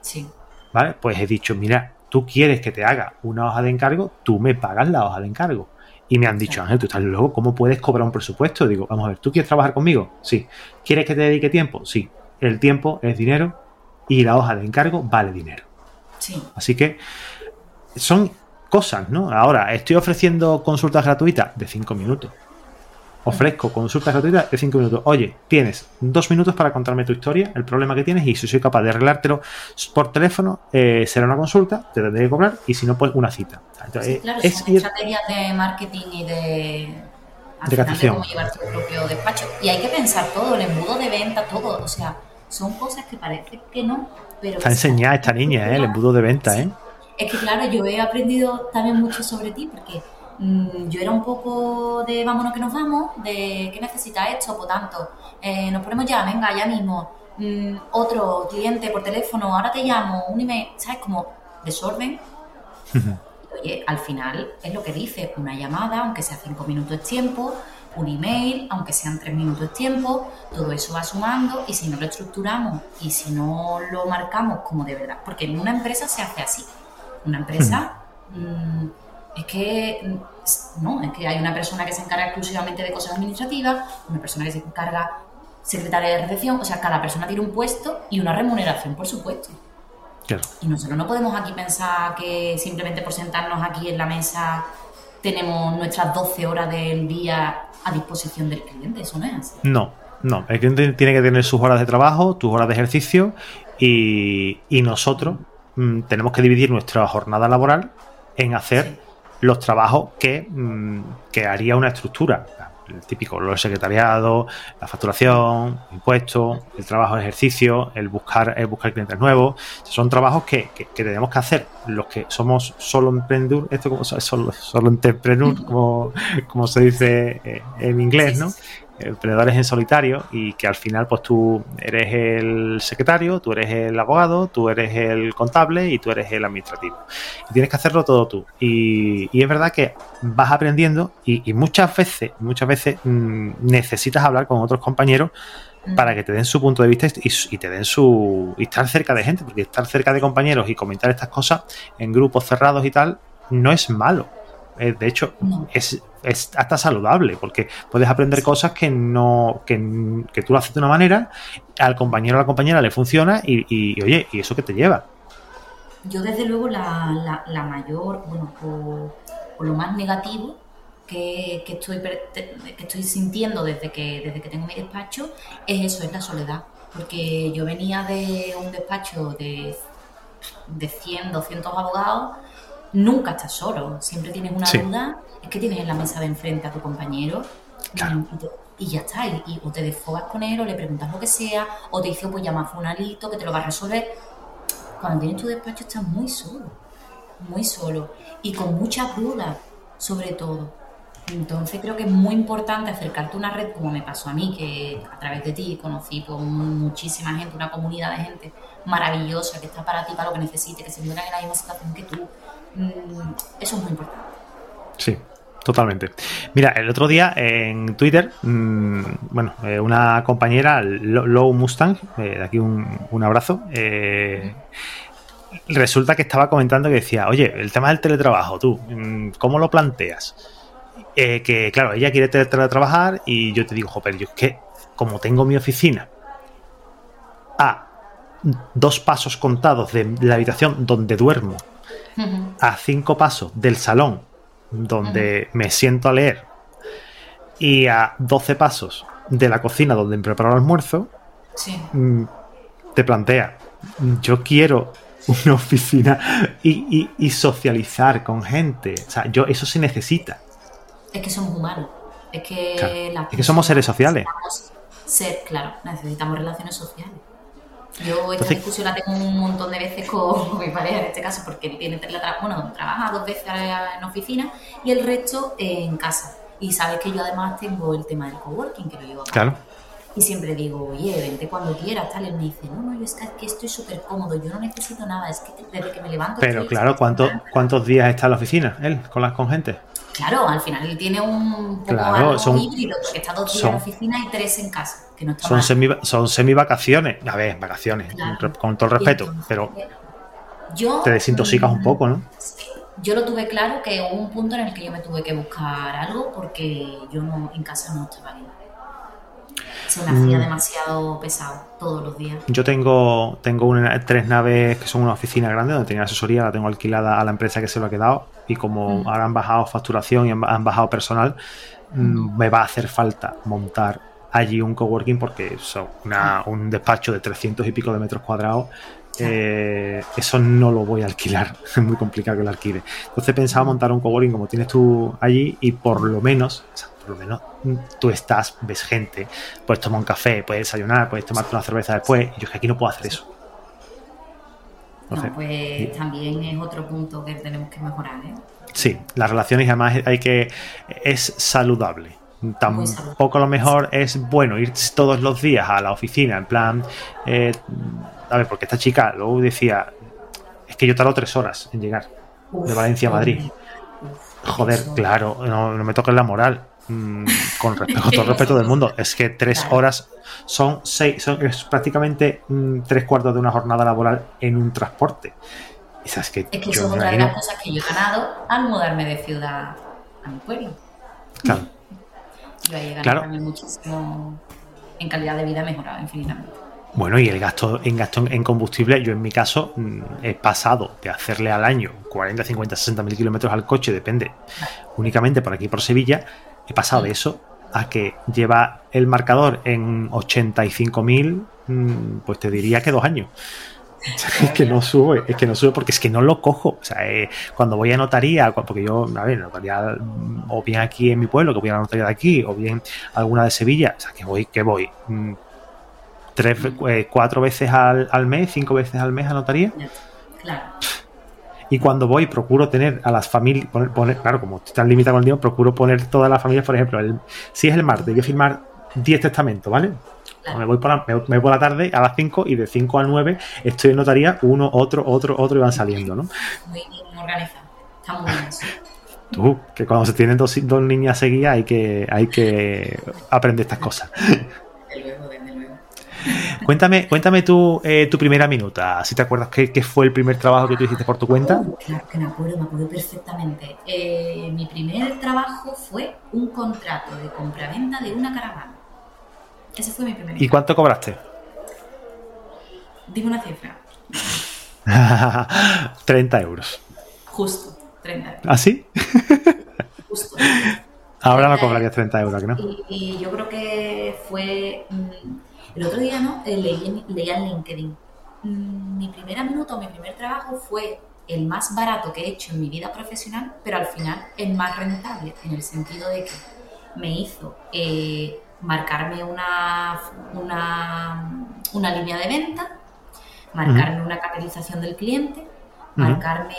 Sí. ¿Vale? Pues he dicho, mira, tú quieres que te haga una hoja de encargo, tú me pagas la hoja de encargo. Y me han dicho, Ángel, tú estás loco, ¿cómo puedes cobrar un presupuesto? Digo, vamos a ver, ¿tú quieres trabajar conmigo? Sí. ¿Quieres que te dedique tiempo? Sí. El tiempo es dinero y la hoja de encargo vale dinero. Sí. Así que son cosas, ¿no? Ahora, estoy ofreciendo consultas gratuitas de 5 minutos. Ofrezco consultas gratuitas de 5 minutos. Oye, tienes dos minutos para contarme tu historia, el problema que tienes, y si soy capaz de arreglártelo por teléfono, eh, será una consulta, te tendré que cobrar, y si no, pues una cita. Entonces, claro, es son estrategias de marketing y de, de, cómo llevar tu propio despacho. Y hay que pensar todo, el embudo de venta, todo. O sea, son cosas que parece que no, pero... Está enseñada esta niña, ¿eh? el embudo de venta, ¿eh? Es que claro, yo he aprendido también mucho sobre ti porque mm, yo era un poco de vámonos que nos vamos, de qué necesita esto, por tanto, eh, nos ponemos ya, venga, ya mismo, mm, otro cliente por teléfono, ahora te llamo, un email, ¿sabes? Como desorden. Oye, al final es lo que dice, una llamada, aunque sea cinco minutos de tiempo, un email, aunque sean tres minutos de tiempo, todo eso va sumando y si no lo estructuramos y si no lo marcamos como de verdad, porque en una empresa se hace así, una empresa mm, es que mm, no, es que hay una persona que se encarga exclusivamente de cosas administrativas, una persona que se encarga secretaria de recepción, o sea, cada persona tiene un puesto y una remuneración, por supuesto. Y nosotros no podemos aquí pensar que simplemente por sentarnos aquí en la mesa tenemos nuestras 12 horas del día a disposición del cliente, eso no es así. No, no, el cliente tiene que tener sus horas de trabajo, tus horas de ejercicio y, y nosotros Mm, tenemos que dividir nuestra jornada laboral en hacer los trabajos que, mm, que, haría una estructura. El típico, los secretariados, la facturación, impuestos, el trabajo de ejercicio, el buscar, el buscar clientes nuevos. Son trabajos que, que, tenemos que hacer los que somos solo emprendedor, esto como solo, solo entrepreneur, como, como se dice eh, en inglés, ¿no? Emprendedores en solitario y que al final pues tú eres el secretario, tú eres el abogado, tú eres el contable y tú eres el administrativo. Y tienes que hacerlo todo tú. Y, es verdad que vas aprendiendo y, muchas veces, muchas veces mm, necesitas hablar con otros compañeros para que te den su punto de vista y, te den su... y estar cerca de gente, porque estar cerca de compañeros y comentar estas cosas en grupos cerrados y tal no es malo. Eh, de hecho, es es hasta saludable, porque puedes aprender cosas que no, que, tú lo haces de una manera, al compañero o a la compañera le funciona y, oye, ¿y eso qué te lleva? Yo desde luego la, mayor, bueno, o, lo más negativo que, estoy, que estoy sintiendo desde que, desde que tengo mi despacho es eso, es la soledad. Porque yo venía de un despacho de, de 100, 200 abogados, nunca estás solo, siempre tienes una duda es que tienes en la mesa de enfrente a tu compañero y, ya está, y, o te desfogas con él o le preguntas lo que sea, o te dice, pues llama a Funalito que te lo va a resolver. Cuando tienes tu despacho estás muy solo, muy solo y con muchas dudas, sobre todo. Entonces creo que es muy importante acercarte a una red como me pasó a mí, que a través de ti conocí pues, muchísima gente, una comunidad de gente maravillosa que está para ti, para lo que necesites, que se encuentran en la misma situación que tú. Mm, eso es muy importante. Sí, Totalmente. Mira, el otro día en Twitter, mm, bueno, eh, una compañera, Low Mustang, eh, de aquí un, abrazo, eh, resulta que estaba comentando que decía, oye, el tema del teletrabajo, tú, mm, ¿cómo lo planteas? que claro, ella quiere teletrabajar y yo te digo, joder, yo es que como tengo mi oficina a dos pasos contados de la habitación donde duermo, a cinco pasos del salón donde me siento a leer, y a 12 pasos de la cocina donde me preparo el almuerzo, mm, te plantea, yo quiero una oficina y, socializar con gente. O sea, yo, eso se necesita. Es que somos humanos. Es que, es que somos seres sociales. Ser, claro, necesitamos relaciones sociales. Yo esta discusión la tengo un montón de veces con, mi pareja, en este caso, porque tiene bueno, trabaja dos veces en oficina y el resto en casa. Y sabes que yo además tengo el tema del coworking, que lo llevo acá. Claro. Y siempre digo, oye, vente cuando quieras, tal. Y él me dice, no, no, yo es que estoy súper cómodo, yo no necesito nada, es que desde que me levanto. Pero claro, ¿cuántos, ¿cuántos días está en la oficina él con las con gente? Claro, al final él tiene un poco claro, son, híbrido, porque está dos días en la oficina y tres en casa, que no está son, semi, son semi vacaciones, a ver, vacaciones, con todo el respeto, pero yo, te desintoxicas un poco, ¿no? Yo lo tuve claro que hubo un punto en el que yo me tuve que buscar algo porque yo no en casa no estaba bien. Se me hacía mm. demasiado pesado todos los días. Yo tengo, tengo tres naves que son una oficina grande donde tenía asesoría, la tengo alquilada a la empresa que se lo ha quedado y como mm. ahora han bajado facturación y han, bajado personal, mm, me va a hacer falta montar allí un coworking porque es un despacho de 300 y pico de metros cuadrados eh, eso no lo voy a alquilar, es muy complicado que lo alquile. Entonces pensaba montar un coworking como tienes tú allí y por lo menos, por lo menos tú estás, ves gente, puedes tomar un café, puedes desayunar, puedes tomarte una cerveza después. Y yo es que aquí no puedo hacer eso. no, pues también es otro punto que tenemos que mejorar. ¿eh? Sí, las relaciones además hay que es saludable. Tampoco a lo mejor es bueno ir todos los días a la oficina, en plan, eh, a ver, porque esta chica luego decía, es que yo tardo tres horas en llegar de Valencia a Madrid. Joder, claro, no, me toques la moral. Mm, con respeto, todo el respeto del mundo, es que tres horas son seis, son, es prácticamente mm, tres cuartos de una jornada laboral en un transporte. es que, es que eso es otra de las cosas que yo he ganado al mudarme de ciudad a mi pueblo. Claro. Yo he ganado también muchísimo en calidad de vida, mejorado infinitamente. Bueno, y el gasto en gasto en combustible, yo en mi caso mm, he pasado de hacerle al año 40, 50, 60 mil kilómetros al coche, depende, únicamente por aquí por Sevilla, he pasado de eso a que lleva el marcador en 85 mil, mm, pues te diría que dos años. Es que no sube, es que no sube porque es que no lo cojo. O sea, eh, cuando voy a notaría, porque yo, a ver, notaría mm, o bien aquí en mi pueblo, que voy a la notaría de aquí, o bien alguna de Sevilla, o sea, que voy, que voy tres, eh, cuatro veces al, al, mes, cinco veces al mes anotaría. Claro. Y cuando voy, procuro tener a las familias, poner, claro, como están limitados con el tiempo, procuro poner todas las familias, por ejemplo, si es el martes, voy a firmar 10 testamentos, ¿vale? Me voy por la, me, por la tarde a las 5 y de 5 al 9 estoy en notaría, uno, otro, otro, otro y van saliendo, ¿no? Muy bien organizado. Está muy bien. Tú, que cuando se tienen dos, dos niñas seguidas hay que, hay que aprender estas cosas. Cuéntame, cuéntame tú eh, tu primera minuta, si te acuerdas qué, fue el primer trabajo que tú hiciste por tu cuenta. Uh, claro que me acuerdo, me acuerdo perfectamente. Eh, mi primer trabajo fue un contrato de compraventa de una caravana. Ese fue mi primer. ¿Y cuánto cobraste? Dime una cifra. 30 euros. Justo, 30 euros. ¿Ah, sí? Justo. Ahora no cobrarías 30 euros, ¿no? Y, yo creo que fue. Mm, el otro día, ¿no? Eh, leí, en LinkedIn. Mm, mi primera minuta o mi primer trabajo fue el más barato que he hecho en mi vida profesional, pero al final el más rentable, en el sentido de que me hizo eh, marcarme una, una, línea de venta, marcarme una capitalización del cliente, marcarme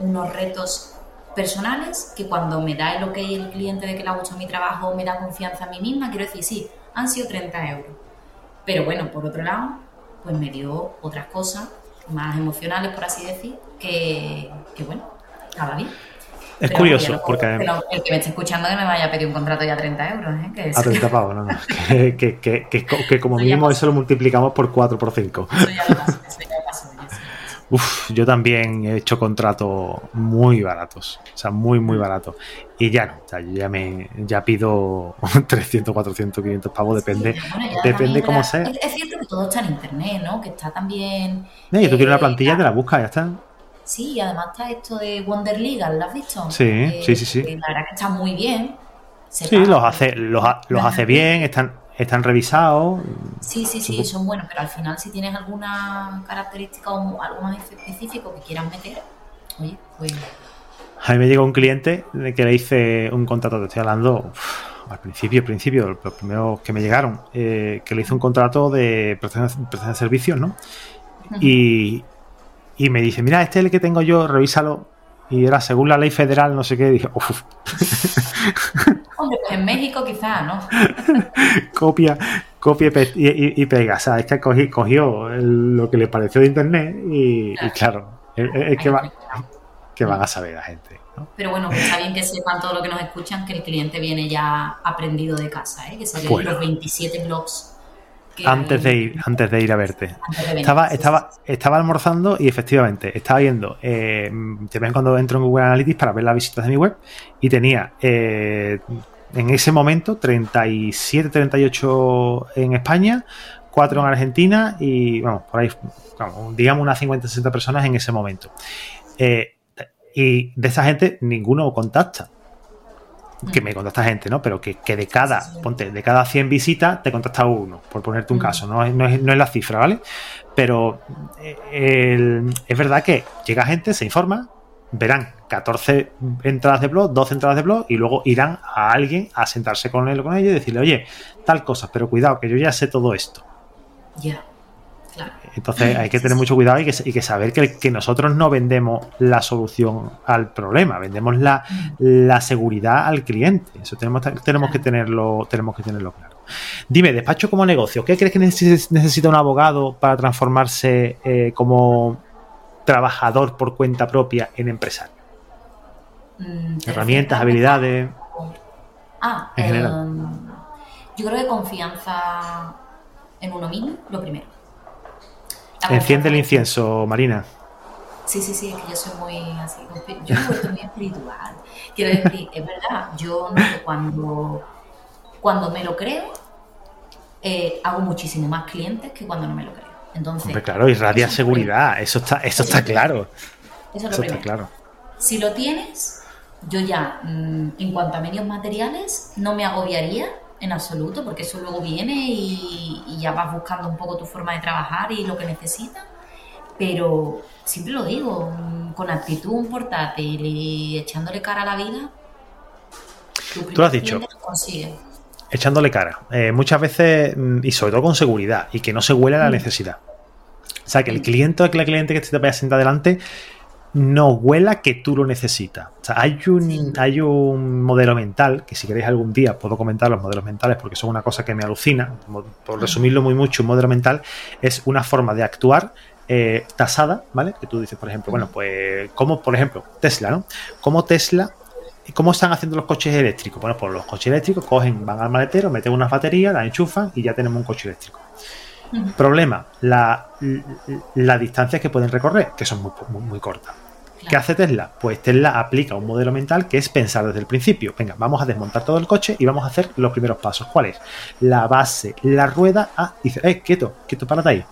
unos retos personales que cuando me da el ok el cliente de que le ha gustado mi trabajo, me da confianza a mí misma, quiero decir, sí, han sido 30 euros pero bueno, por otro lado, pues me dio otras cosas más emocionales, por así decir, que, bueno, estaba bien. Es curioso, porque... el que me esté escuchando que me vaya a pedir un contrato ya a 30 euros, ¿eh? Que a 30 pavos, no, no. que, que, que, que, como mínimo eso lo multiplicamos por 4 por 5. Eso ya lo Uf, yo también he hecho contratos muy baratos, o sea, muy, muy baratos. Y ya no, o sea, yo ya me ya pido 300, 400, 500 pavos, depende, depende cómo sea. Es, cierto que todo está en internet, ¿no? Que está también. y tú quieres una plantilla, te la buscas, ya está. Sí, y además está esto de Wonder Legal, ¿lo has visto? Sí, eh, sí, sí, sí. La verdad que está muy bien. sí, los hace, los, los hace bien, están, están revisados. Sí, sí, sí, son buenos, pero al final si tienes alguna característica o algo más específico que quieras meter, oye, pues... A mí me llegó un cliente que le hice un contrato, te estoy hablando al principio, al principio, los primeros que me llegaron, eh, que le hice un contrato de prestación, de servicios, ¿no? y, y me dice, mira, este es el que tengo yo, revísalo. Y era según la ley federal, no sé qué, dije, Hombre, pues en México quizá, ¿no? copia, copia y, pega. O sea, es que cogió, lo que le pareció de internet y claro, es, que, va, que van a saber la gente. Pero bueno, está bien que sepan todo lo que nos escuchan que el cliente viene ya aprendido de casa, ¿eh? que serían los 27 blogs. Antes de, ir, antes de ir a verte. estaba, estaba, estaba almorzando y efectivamente estaba viendo, eh, te ven cuando entro en Google Analytics para ver las visitas de mi web y tenía eh, en ese momento 37, 38 en España, 4 en Argentina y vamos, por ahí, digamos unas 50, 60 personas en ese momento. Eh, y de esa gente ninguno contacta. Que me contacta gente, ¿no? Pero que, de cada, ponte, de cada 100 visitas te contacta uno, por ponerte un caso. No, no, es, la cifra, ¿vale? Pero eh, es verdad que llega gente, se informa, verán 14 entradas de blog, 12 entradas de blog y luego irán a alguien a sentarse con él o con ella y decirle, oye, tal cosa, pero cuidado, que yo ya sé todo esto. Ya. Entonces hay que tener mucho cuidado y que, saber que, nosotros no vendemos la solución al problema, vendemos la, seguridad al cliente. Eso tenemos, tenemos, que tenerlo, tenemos que tenerlo claro. Dime, despacho como negocio, ¿qué crees que necesita un abogado para transformarse eh, como trabajador por cuenta propia en empresario? Mm, Herramientas, habilidades. Ah, en general. Em, yo creo que confianza en uno mismo, lo primero. Enciende el incienso, Marina. Sí, sí, sí, es que yo soy muy así. Yo me he vuelto muy espiritual. Quiero decir, es verdad, yo cuando, cuando me lo creo, eh, hago muchísimo más clientes que cuando no me lo creo. Entonces, Hombre, claro, irradia seguridad, eso está, eso, está claro. Eso, está claro. Si lo tienes, yo ya, mm, en cuanto a medios materiales, no me agobiaría en absoluto, porque eso luego viene y, ya vas buscando un poco tu forma de trabajar y lo que necesitas. Pero siempre lo digo, con actitud, un portátil y echándole cara a la vida, tú lo has dicho. Echándole cara. Eh, muchas veces, mm, y sobre todo con seguridad, y que no se huele la mm. necesidad. O sea, que el cliente que la cliente que te vaya a sentar delante no huela que tú lo necesitas. O sea, hay un, hay un modelo mental, que si queréis algún día puedo comentar los modelos mentales porque son una cosa que me alucina. Por resumirlo muy mucho, un modelo mental es una forma de actuar eh, tasada, ¿vale? Que tú dices, por ejemplo, bueno, pues, como por ejemplo, Tesla, ¿no? Como Tesla, ¿cómo están haciendo los coches eléctricos? Bueno, pues los coches eléctricos cogen, van al maletero, meten unas baterías, la enchufan y ya tenemos un coche eléctrico. Problema, la, las distancias que pueden recorrer, que son muy, muy cortas. ¿Qué hace Tesla? Pues Tesla aplica un modelo mental que es pensar desde el principio. Venga, vamos a desmontar todo el coche y vamos a hacer los primeros pasos. ¿Cuál es? La base, la rueda. Ah, dice, eh, quieto, quieto, párate ahí.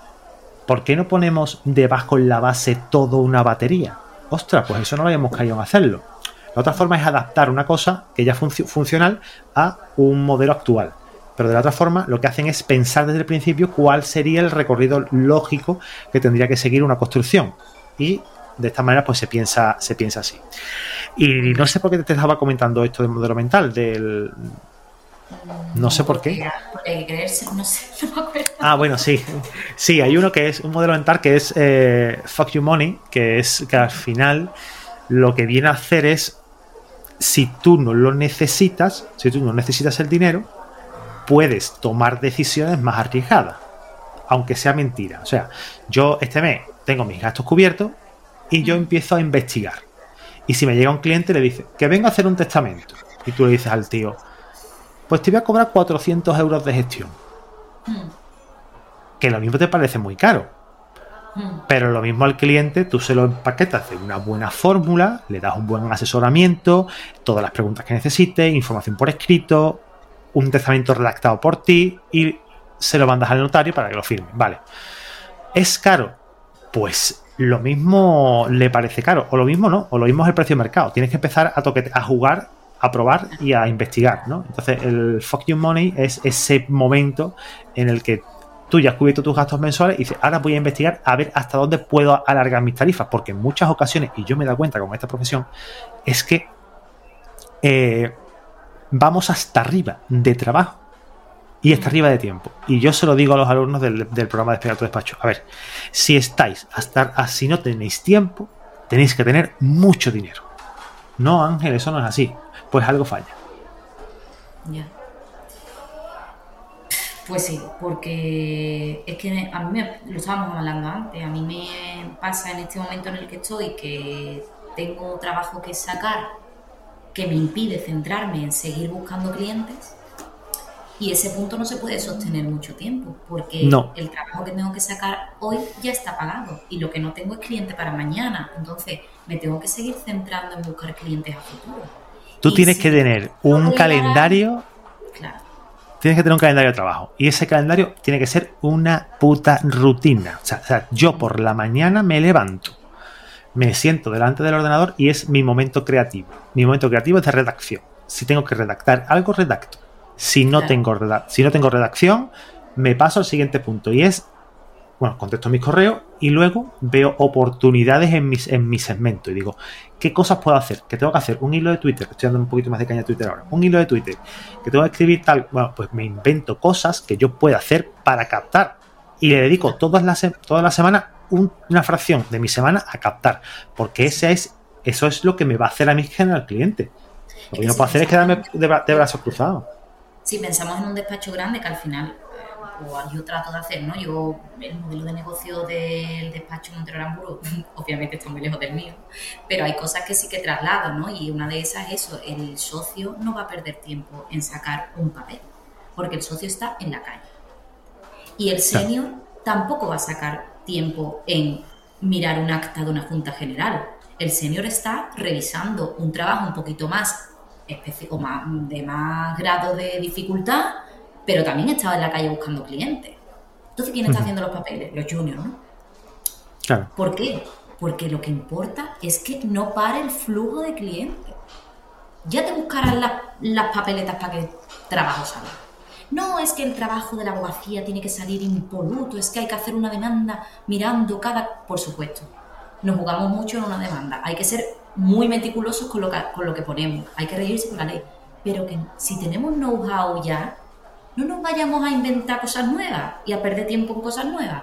¿Por qué no ponemos debajo en la base toda una batería? Ostras, pues eso no lo habíamos caído en hacerlo. La otra forma es adaptar una cosa que ya es funcional a un modelo actual. Pero de la otra forma, lo que hacen es pensar desde el principio cuál sería el recorrido lógico que tendría que seguir una construcción. Y de esta manera pues se piensa, se piensa así. Y no sé por qué te estaba comentando esto del modelo mental, del... No sé por qué. Ah, bueno, sí. Sí, hay uno que es un modelo mental que es eh, Fuck You Money, que es que al final lo que viene a hacer es, si tú no lo necesitas, si tú no necesitas el dinero, puedes tomar decisiones más arriesgadas, aunque sea mentira. O sea, yo este mes tengo mis gastos cubiertos, y yo empiezo a investigar. Y si me llega un cliente le dice, que venga a hacer un testamento. Y tú le dices al tío, pues te voy a cobrar 400 euros de gestión. Hmm. Que lo mismo te parece muy caro. Hmm. Pero lo mismo al cliente, tú se lo empaquetas de una buena fórmula, le das un buen asesoramiento, todas las preguntas que necesite, información por escrito, un testamento redactado por ti y se lo mandas al notario para que lo firme. Vale. ¿Es caro? Pues lo mismo le parece caro, o lo mismo no, o lo mismo es el precio de mercado. Tienes que empezar a, toque, a jugar, a probar y a investigar, ¿no? Entonces, el fuck you money es ese momento en el que tú ya has cubierto tus gastos mensuales y dices, ahora voy a investigar a ver hasta dónde puedo alargar mis tarifas, porque en muchas ocasiones, y yo me he dado cuenta con esta profesión, es que eh, vamos hasta arriba de trabajo y está arriba de tiempo. Y yo se lo digo a los alumnos del, programa de Despega tu Despacho. A ver, si estáis, hasta, si no tenéis tiempo, tenéis que tener mucho dinero. No, Ángel, eso no es así. Pues algo falla. Ya. Pues sí, porque es que a mí me, lo estábamos hablando antes, a mí me pasa en este momento en el que estoy que tengo trabajo que sacar que me impide centrarme en seguir buscando clientes y ese punto no se puede sostener mucho tiempo porque el trabajo que tengo que sacar hoy ya está pagado y lo que no tengo es cliente para mañana, entonces me tengo que seguir centrando en buscar clientes a futuro. Tú tienes que tener un calendario claro tienes que tener un calendario de trabajo. Y ese calendario tiene que ser una puta rutina. O sea, yo por la mañana me levanto, me siento delante del ordenador y es mi momento creativo. Mi momento creativo es de redacción. Si tengo que redactar algo, redacto. Si no, tengo, si no tengo redacción, me paso al siguiente punto y es bueno, contesto mis correos y luego veo oportunidades en, mis, en mi segmento y digo, ¿qué cosas puedo hacer? ¿Qué tengo que hacer? Un hilo de Twitter, estoy dando un poquito más de caña a Twitter ahora, un hilo de Twitter, que tengo que escribir tal, bueno, pues me invento cosas que yo pueda hacer para captar y le dedico todas las, toda la semana una fracción de mi semana a captar, porque ese es, eso es lo que me va a hacer a mí generar cliente. Lo que no puedo hacer es quedarme de, de brazos cruzados. Si pensamos en un despacho grande que al final o yo trato de hacer, ¿no? Yo, el modelo de negocio del despacho Montero Aramburu, obviamente está muy lejos del mío, pero hay cosas que sí que traslado, ¿no? Y una de esas es eso, el socio no va a perder tiempo en sacar un papel, porque el socio está en la calle. Y el senior tampoco va a sacar tiempo en mirar un acta de una junta general. El senior está revisando un trabajo un poquito más específico, más, de más grado de dificultad, pero también estaba en la calle buscando clientes. Entonces, ¿quién está haciendo los papeles? Los juniors, ¿no? Claro. ¿Por qué? Porque lo que importa es que no pare el flujo de clientes. Ya te buscarán las, papeletas para que el trabajo salga. No es que el trabajo de la abogacía tiene que salir impoluto, es que hay que hacer una demanda mirando cada... Por supuesto, nos jugamos mucho en una demanda. Hay que ser muy meticulosos con lo que, con lo que ponemos. Hay que reírse con la ley. Pero que si tenemos know-how ya, no nos vayamos a inventar cosas nuevas y a perder tiempo en cosas nuevas.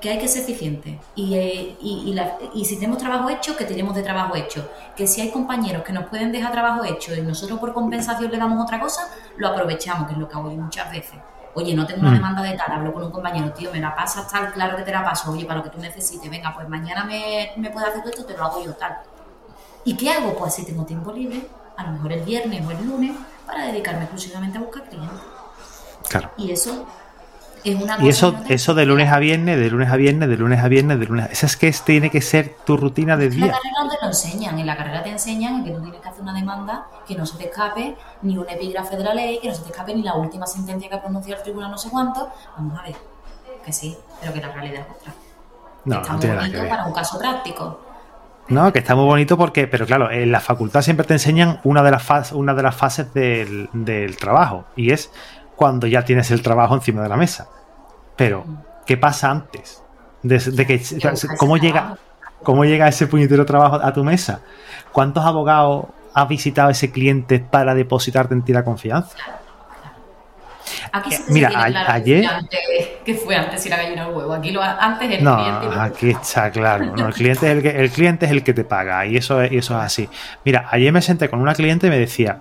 Que hay que ser eficiente. Y, eh, y, si tenemos trabajo hecho, que tenemos de trabajo hecho. Que si hay compañeros que nos pueden dejar trabajo hecho y nosotros por compensación le damos otra cosa, lo aprovechamos, que es lo que hago yo muchas veces. Oye, no tengo una mm. demanda de tal, hablo con un compañero, tío, me la pasas tal, claro que te la paso, oye, para lo que tú necesites, venga, pues mañana me, me puedes hacer todo esto, te lo hago yo tal. ¿Y qué hago? Pues si tengo tiempo libre, a lo mejor el viernes o el lunes, para dedicarme exclusivamente a buscar clientes. Y eso es una Y eso, eso de lunes a viernes, de lunes a viernes, de lunes a viernes, de lunes a... Esa es que tiene que ser tu rutina de día. En la carrera no te lo enseñan, en la carrera te enseñan que tú tienes que hacer una demanda que no se te escape ni un epígrafe de la ley, que no se te escape ni la última sentencia que ha pronunciado el tribunal no sé cuánto. Vamos a ver, que sí, pero que la realidad es otra. No, está muy bonito para un caso práctico. No, que está muy bonito porque, pero claro, en la facultad siempre te enseñan una de las, fases, una de las fases del, del trabajo y es cuando ya tienes el trabajo encima de la mesa. Pero, ¿qué pasa antes? De, que, ¿cómo, llega, ¿Cómo llega ese puñetero trabajo a tu mesa? ¿Cuántos abogados ha visitado ese cliente para depositarte en ti la confianza? Aquí se Mira, ayer. Que fue antes ir a gallina huevo. Aquí lo, antes el no, Aquí está claro. el, cliente es el, que, el cliente es el que te paga y eso, y eso es así. Mira, ayer me senté con una cliente y me decía: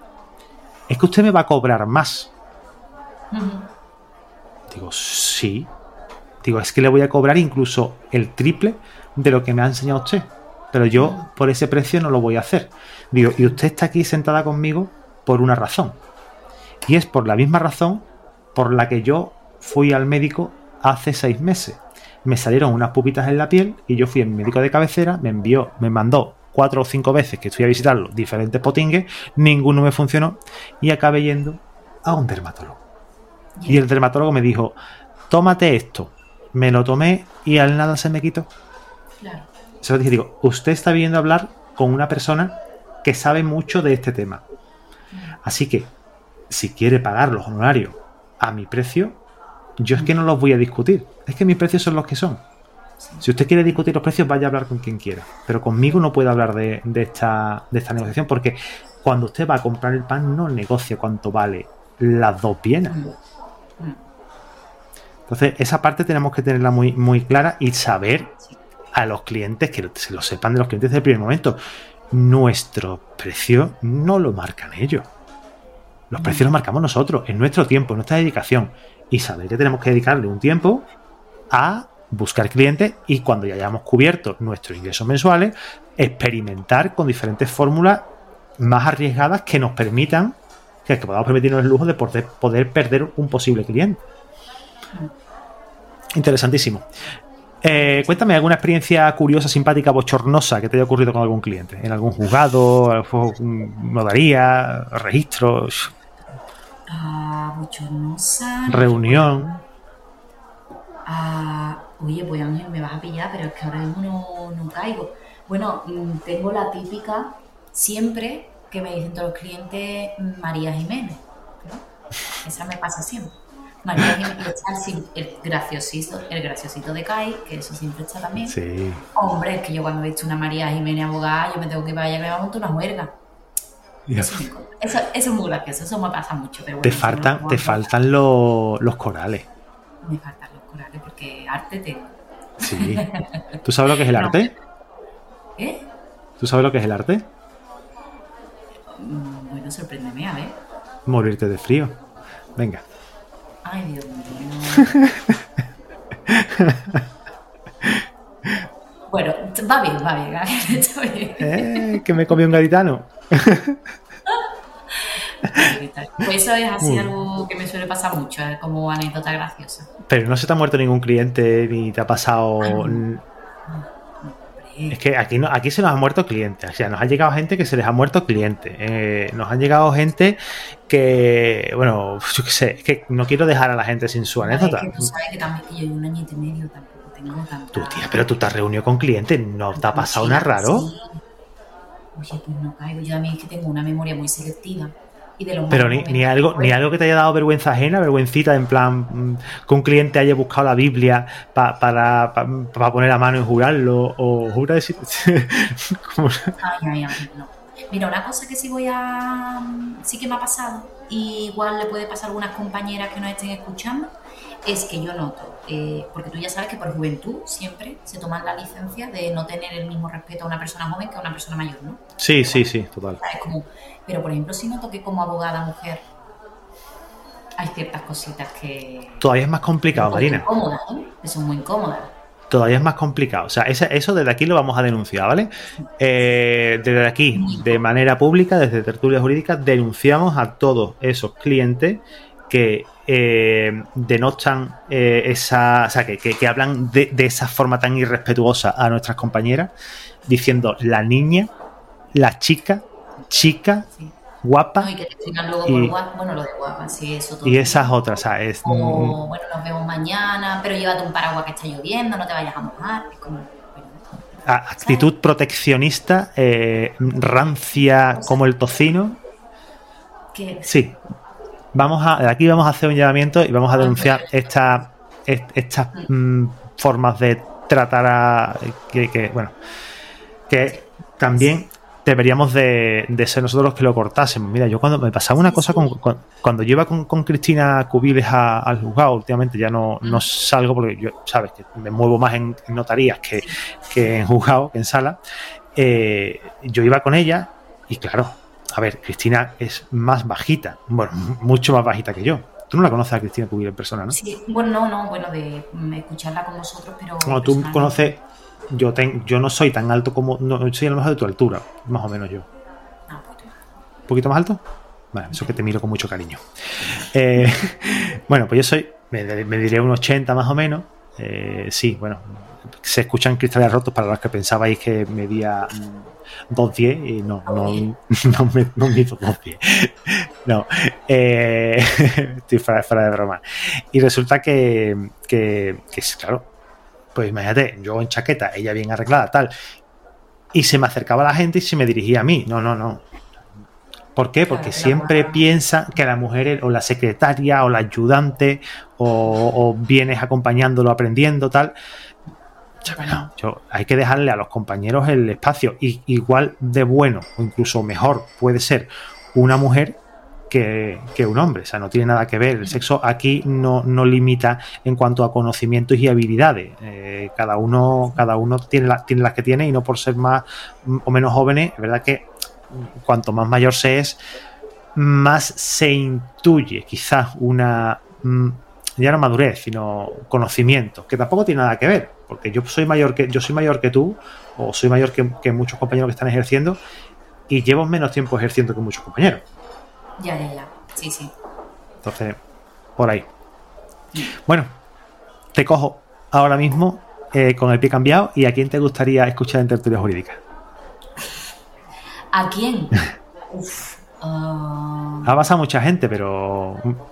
Es que usted me va a cobrar más Digo, sí. Digo, es que le voy a cobrar incluso el triple de lo que me ha enseñado usted. Pero yo por ese precio no lo voy a hacer. Digo, y usted está aquí sentada conmigo por una razón. Y es por la misma razón por la que yo fui al médico hace seis meses. Me salieron unas pupitas en la piel y yo fui al médico de cabecera, me envió, me mandó cuatro o cinco veces que fui a visitarlo, diferentes potingues, ninguno me funcionó y acabé yendo a un dermatólogo. Y el dermatólogo me dijo, tómate esto. Me lo tomé y al nada se me quitó. Claro. Se lo dije, digo, usted está viendo hablar con una persona que sabe mucho de este tema. Así que, si quiere pagar los honorarios a mi precio, yo es que no los voy a discutir. Es que mis precios son los que son. Si usted quiere discutir los precios, vaya a hablar con quien quiera. Pero conmigo no puede hablar de, esta, de esta negociación porque cuando usted va a comprar el pan no negocia cuánto vale las dos bienes. Entonces, esa parte tenemos que tenerla muy, muy clara y saber a los clientes, que se lo sepan de los clientes desde el primer momento. Nuestro precio no lo marcan ellos. Los precios los marcamos nosotros, en nuestro tiempo, en nuestra dedicación. y saber que tenemos que dedicarle un tiempo a buscar clientes y cuando ya hayamos cubierto nuestros ingresos mensuales, experimentar con diferentes fórmulas más arriesgadas que nos permitan, que, podamos permitirnos el lujo de poder, perder un posible cliente. Interesantísimo. Eh, cuéntame alguna experiencia curiosa, simpática, bochornosa que te haya ocurrido con algún cliente. En algún juzgado, notaría, registros. Ah, bochornosa. Reunión. Ah, oye, pues a mí me vas a pillar, pero es que ahora mismo no, no caigo. Bueno, mm, tengo la típica siempre que me dicen todos los clientes María Jiménez. Esa me pasa siempre. María Jiménez el graciosito, el graciosito de Kai, que eso siempre está también. Sí. Hombre, es que yo cuando he visto una María Jiménez abogada, yo me tengo que vaya que me va a montar una huelga. Eso, eso, es muy gracioso, eso me pasa mucho. Pero te faltan, te faltan los, los corales. Me faltan los corales porque arte tengo. Sí. ¿Tú sabes lo que es el arte? ¿Eh? ¿Tú sabes lo que es el arte? Bueno, sorpréndeme, a ver. Morirte de frío. Venga. Ay, Dios mío. bueno, va bien, va bien. Eh, que me comió un gaditano. pues eso es así algo que me suele pasar mucho, eh, como anécdota graciosa. Pero no se te ha muerto ningún cliente ni te ha pasado. Es que aquí, no, aquí se nos ha muerto clientes. O sea, nos ha llegado gente que se les ha muerto clientes. Eh, nos han llegado gente que, bueno, yo qué sé, es que no quiero dejar a la gente sin su anécdota. tú sabes que también que yo un añito y medio tampoco tengo tanta... Tú, tía, pero tú te has reunido con clientes, ¿no te ha pasado nada raro? Sí. Oye, pues no caigo. Yo también es que tengo una memoria muy selectiva. Pero ni, ni algo ni algo que te haya dado vergüenza ajena, vergüencita, en plan mm, que un cliente haya buscado la Biblia para, para poner la mano y jurarlo, o jura decir. ay, ay, ay, no. Mira, una cosa que sí voy a. sí que me ha pasado, y igual le puede pasar a algunas compañeras que nos estén escuchando, es que yo noto, eh, porque tú ya sabes que por juventud siempre se toman la licencia de no tener el mismo respeto a una persona joven que a una persona mayor, ¿no? Sí, sí, sí, total. Es como pero, por ejemplo, si noto que como abogada mujer hay ciertas cositas que... Todavía es más complicado, Marina. Incómodas, ¿eh? Que son muy incómodas. Todavía es más complicado. O sea, eso desde aquí lo vamos a denunciar, ¿vale? Eh, desde aquí, de manera pública, desde Tertulia Jurídica, denunciamos a todos esos clientes que eh, denotan eh, esa. O sea, que, que, hablan de, de, esa forma tan irrespetuosa a nuestras compañeras, diciendo la niña, la chica, chica, guapa. y que te luego y, por bueno, lo de guapa, sí, eso todo. Y esas otras, ¿sabes? O, bueno, nos vemos mañana, pero llévate un paraguas que está lloviendo, no te vayas a mojar. Es como, actitud proteccionista, eh, rancia como el tocino. ¿Qué? Sí. Vamos a, de aquí vamos a hacer un llamamiento y vamos a denunciar esta, estas mm, formas de tratar a que, que bueno que también deberíamos de, ser nosotros los que lo cortásemos. Mira, yo cuando me pasaba una cosa con, cuando yo iba con, Cristina Cubiles al juzgado, últimamente ya no, no salgo porque yo, sabes, que me muevo más en, notarías que, en juzgado, que en sala. Eh, yo iba con ella y claro, a ver, Cristina es más bajita, bueno, mucho más bajita que yo. Tú no la conoces a Cristina Cubiles en persona, ¿no? Sí, bueno, no, no, bueno, de escucharla con vosotros, pero... Como tú conoces yo, yo no soy tan alto como. No, soy a lo mejor de tu altura, más o menos yo. ¿Un poquito más alto? Vale, eso que te miro con mucho cariño. Eh, bueno, pues yo soy, me, diré un 80 más o menos. Eh, sí, bueno, se escuchan cristales rotos para los que pensabais que medía 2.10 mm, y no, no, no, me, no mido 2.10. No, eh, estoy fuera, de broma. Y resulta que, que, que, claro, pues imagínate, yo en chaqueta, ella bien arreglada, tal. Y se me acercaba la gente y se me dirigía a mí. No, no, no. ¿Por qué? Porque siempre piensa que la mujer o la secretaria o la ayudante o, vienes acompañándolo, aprendiendo, tal. Hay que dejarle a los compañeros el espacio. Y igual de bueno o incluso mejor puede ser una mujer que, un hombre. O sea, no tiene nada que ver. El sexo aquí no, no limita en cuanto a conocimientos y habilidades. Eh, cada uno, cada uno tiene, tiene las que tiene y no por ser más o menos jóvenes. Es verdad que cuanto más mayor se es, más se intuye quizás una, mm, ya no madurez, sino conocimiento, que tampoco tiene nada que ver, porque yo soy mayor que, yo soy mayor que tú, o soy mayor que, muchos compañeros que están ejerciendo, y llevo menos tiempo ejerciendo que muchos compañeros. Ya, ya, ya. Sí, sí. Entonces, por ahí. Bueno, te cojo ahora mismo eh, con el pie cambiado y a quién te gustaría escuchar en tertulia jurídica. ¿A quién? Uf, ah. Ha pasado mucha gente, pero.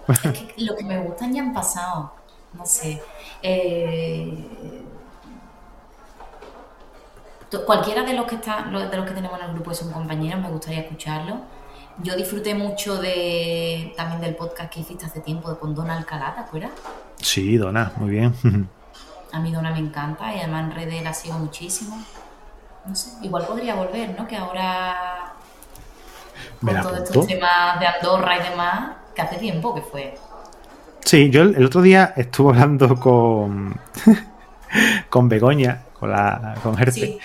Es que lo que me gustan ya han pasado. No sé. Eh, cualquiera de los que está, de los que tenemos en el grupo y son compañeros, me gustaría escucharlo. Yo disfruté mucho de también del podcast que hiciste hace tiempo con Dona Alcalá, ¿te acuerdas? Sí, Dona, muy bien. A mí Dona me encanta y además en redes la sigo muchísimo. No sé, igual podría volver, ¿no? Que ahora con todos estos temas de Andorra y demás, que hace tiempo que fue. Sí, yo el, otro día estuve hablando con con Begoña, con la con Herce.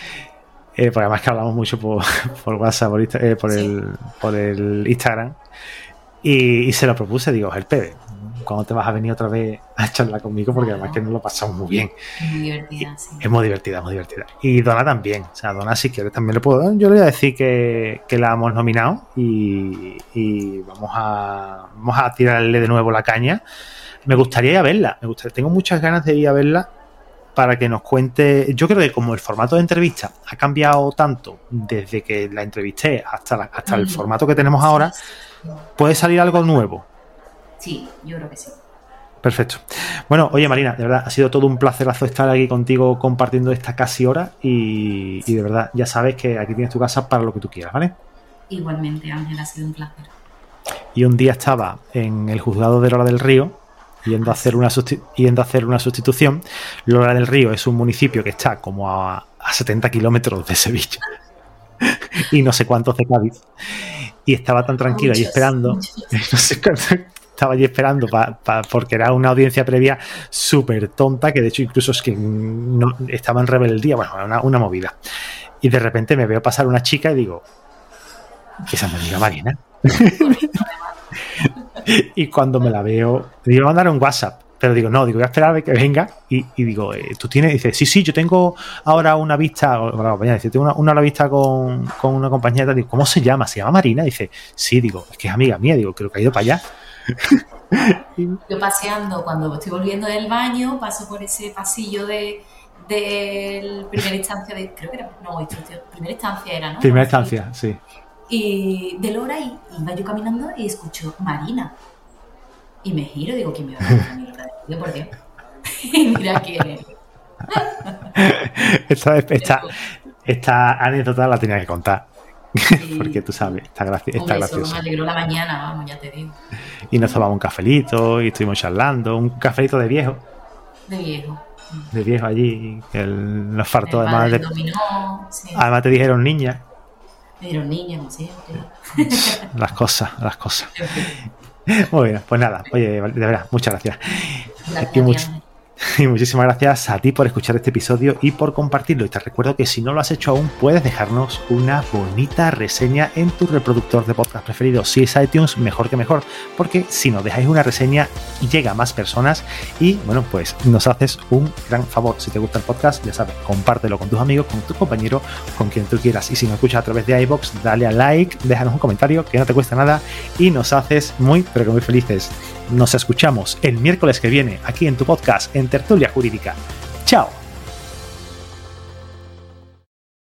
Eh, porque además que hablamos mucho por, por WhatsApp, por, eh, por, el, por el Instagram. Y, se lo propuse, digo, Herpe, cuando te vas a venir otra vez a charlar conmigo? Porque además que nos lo pasamos muy bien. Muy divertida, sí. Es muy divertida, muy divertida. Y Dona también. O sea, Dona, si quieres, también le puedo. Yo le voy a decir que, que la hemos nominado y, y, vamos a vamos a tirarle de nuevo la caña. Me gustaría ir a verla. Me gustaría, tengo muchas ganas de ir a verla para que nos cuente. Yo creo que como el formato de entrevista ha cambiado tanto desde que la entrevisté hasta, hasta el formato que tenemos ahora, puede salir algo nuevo. Sí, yo creo que sí. Perfecto. Bueno, oye Marina, de verdad, ha sido todo un placerazo estar aquí contigo compartiendo esta casi hora y, y de verdad, ya sabes que aquí tienes tu casa para lo que tú quieras, ¿vale? Igualmente, Ángel, ha sido un placer. Y un día estaba en el juzgado de Lora del Río yendo a hacer una, yendo a hacer una sustitución. Lora del Río es un municipio que está como a, 70 kilómetros de Sevilla y no sé cuántos de Cádiz. Y estaba tan tranquilo ahí esperando. estaba allí esperando porque era una audiencia previa súper tonta, que de hecho incluso es que no, estaba en rebeldía, bueno, una, una movida. Y de repente me veo pasar una chica y digo, esa me diga Marina. y cuando me la veo, digo, mandar un WhatsApp. Pero digo, no, digo, voy a esperar a que venga. Y, digo, eh, ¿tú tienes? Dice, sí, sí, yo tengo ahora una vista, dice, tengo una, una vista con, con, una compañera. Digo, ¿cómo se llama? ¿Se llama Marina? Dice, sí, digo, es que es amiga mía. Digo, creo que ha ido para allá. Yo paseando, cuando estoy volviendo del baño, paso por ese pasillo de del primera instancia de, creo que era, no, primera instancia era, ¿no? Primera instancia, sí y de Lora y iba yo caminando y escucho Marina. Y me giro y digo, ¿quién me va a decir? ¿Por qué? y mira quién esta, esta, esta, anécdota la tenía que contar. Porque tú sabes, está, está gracioso. me alegró la mañana, vamos, ya te digo. Y nos tomamos un cafelito y estuvimos charlando, un cafelito de viejo. De viejo. De viejo allí, que nos faltó además de... Además te dijeron niña. Pero niños, ¿sí? Las cosas, las cosas. Muy bien, pues nada, oye, de verdad, muchas gracias. Gracias. Y muchísimas gracias a ti por escuchar este episodio y por compartirlo. Y te recuerdo que si no lo has hecho aún, puedes dejarnos una bonita reseña en tu reproductor de podcast preferido. Si es iTunes, mejor que mejor, porque si nos dejáis una reseña, llega a más personas y, bueno, pues nos haces un gran favor. Si te gusta el podcast, ya sabes, compártelo con tus amigos, con tu compañero, con quien tú quieras. Y si nos escuchas a través de iBox, dale a like, déjanos un comentario que no te cuesta nada y nos haces muy, pero que muy felices. Nos escuchamos el miércoles que viene aquí en tu podcast en Tertulia Jurídica. ¡Chao!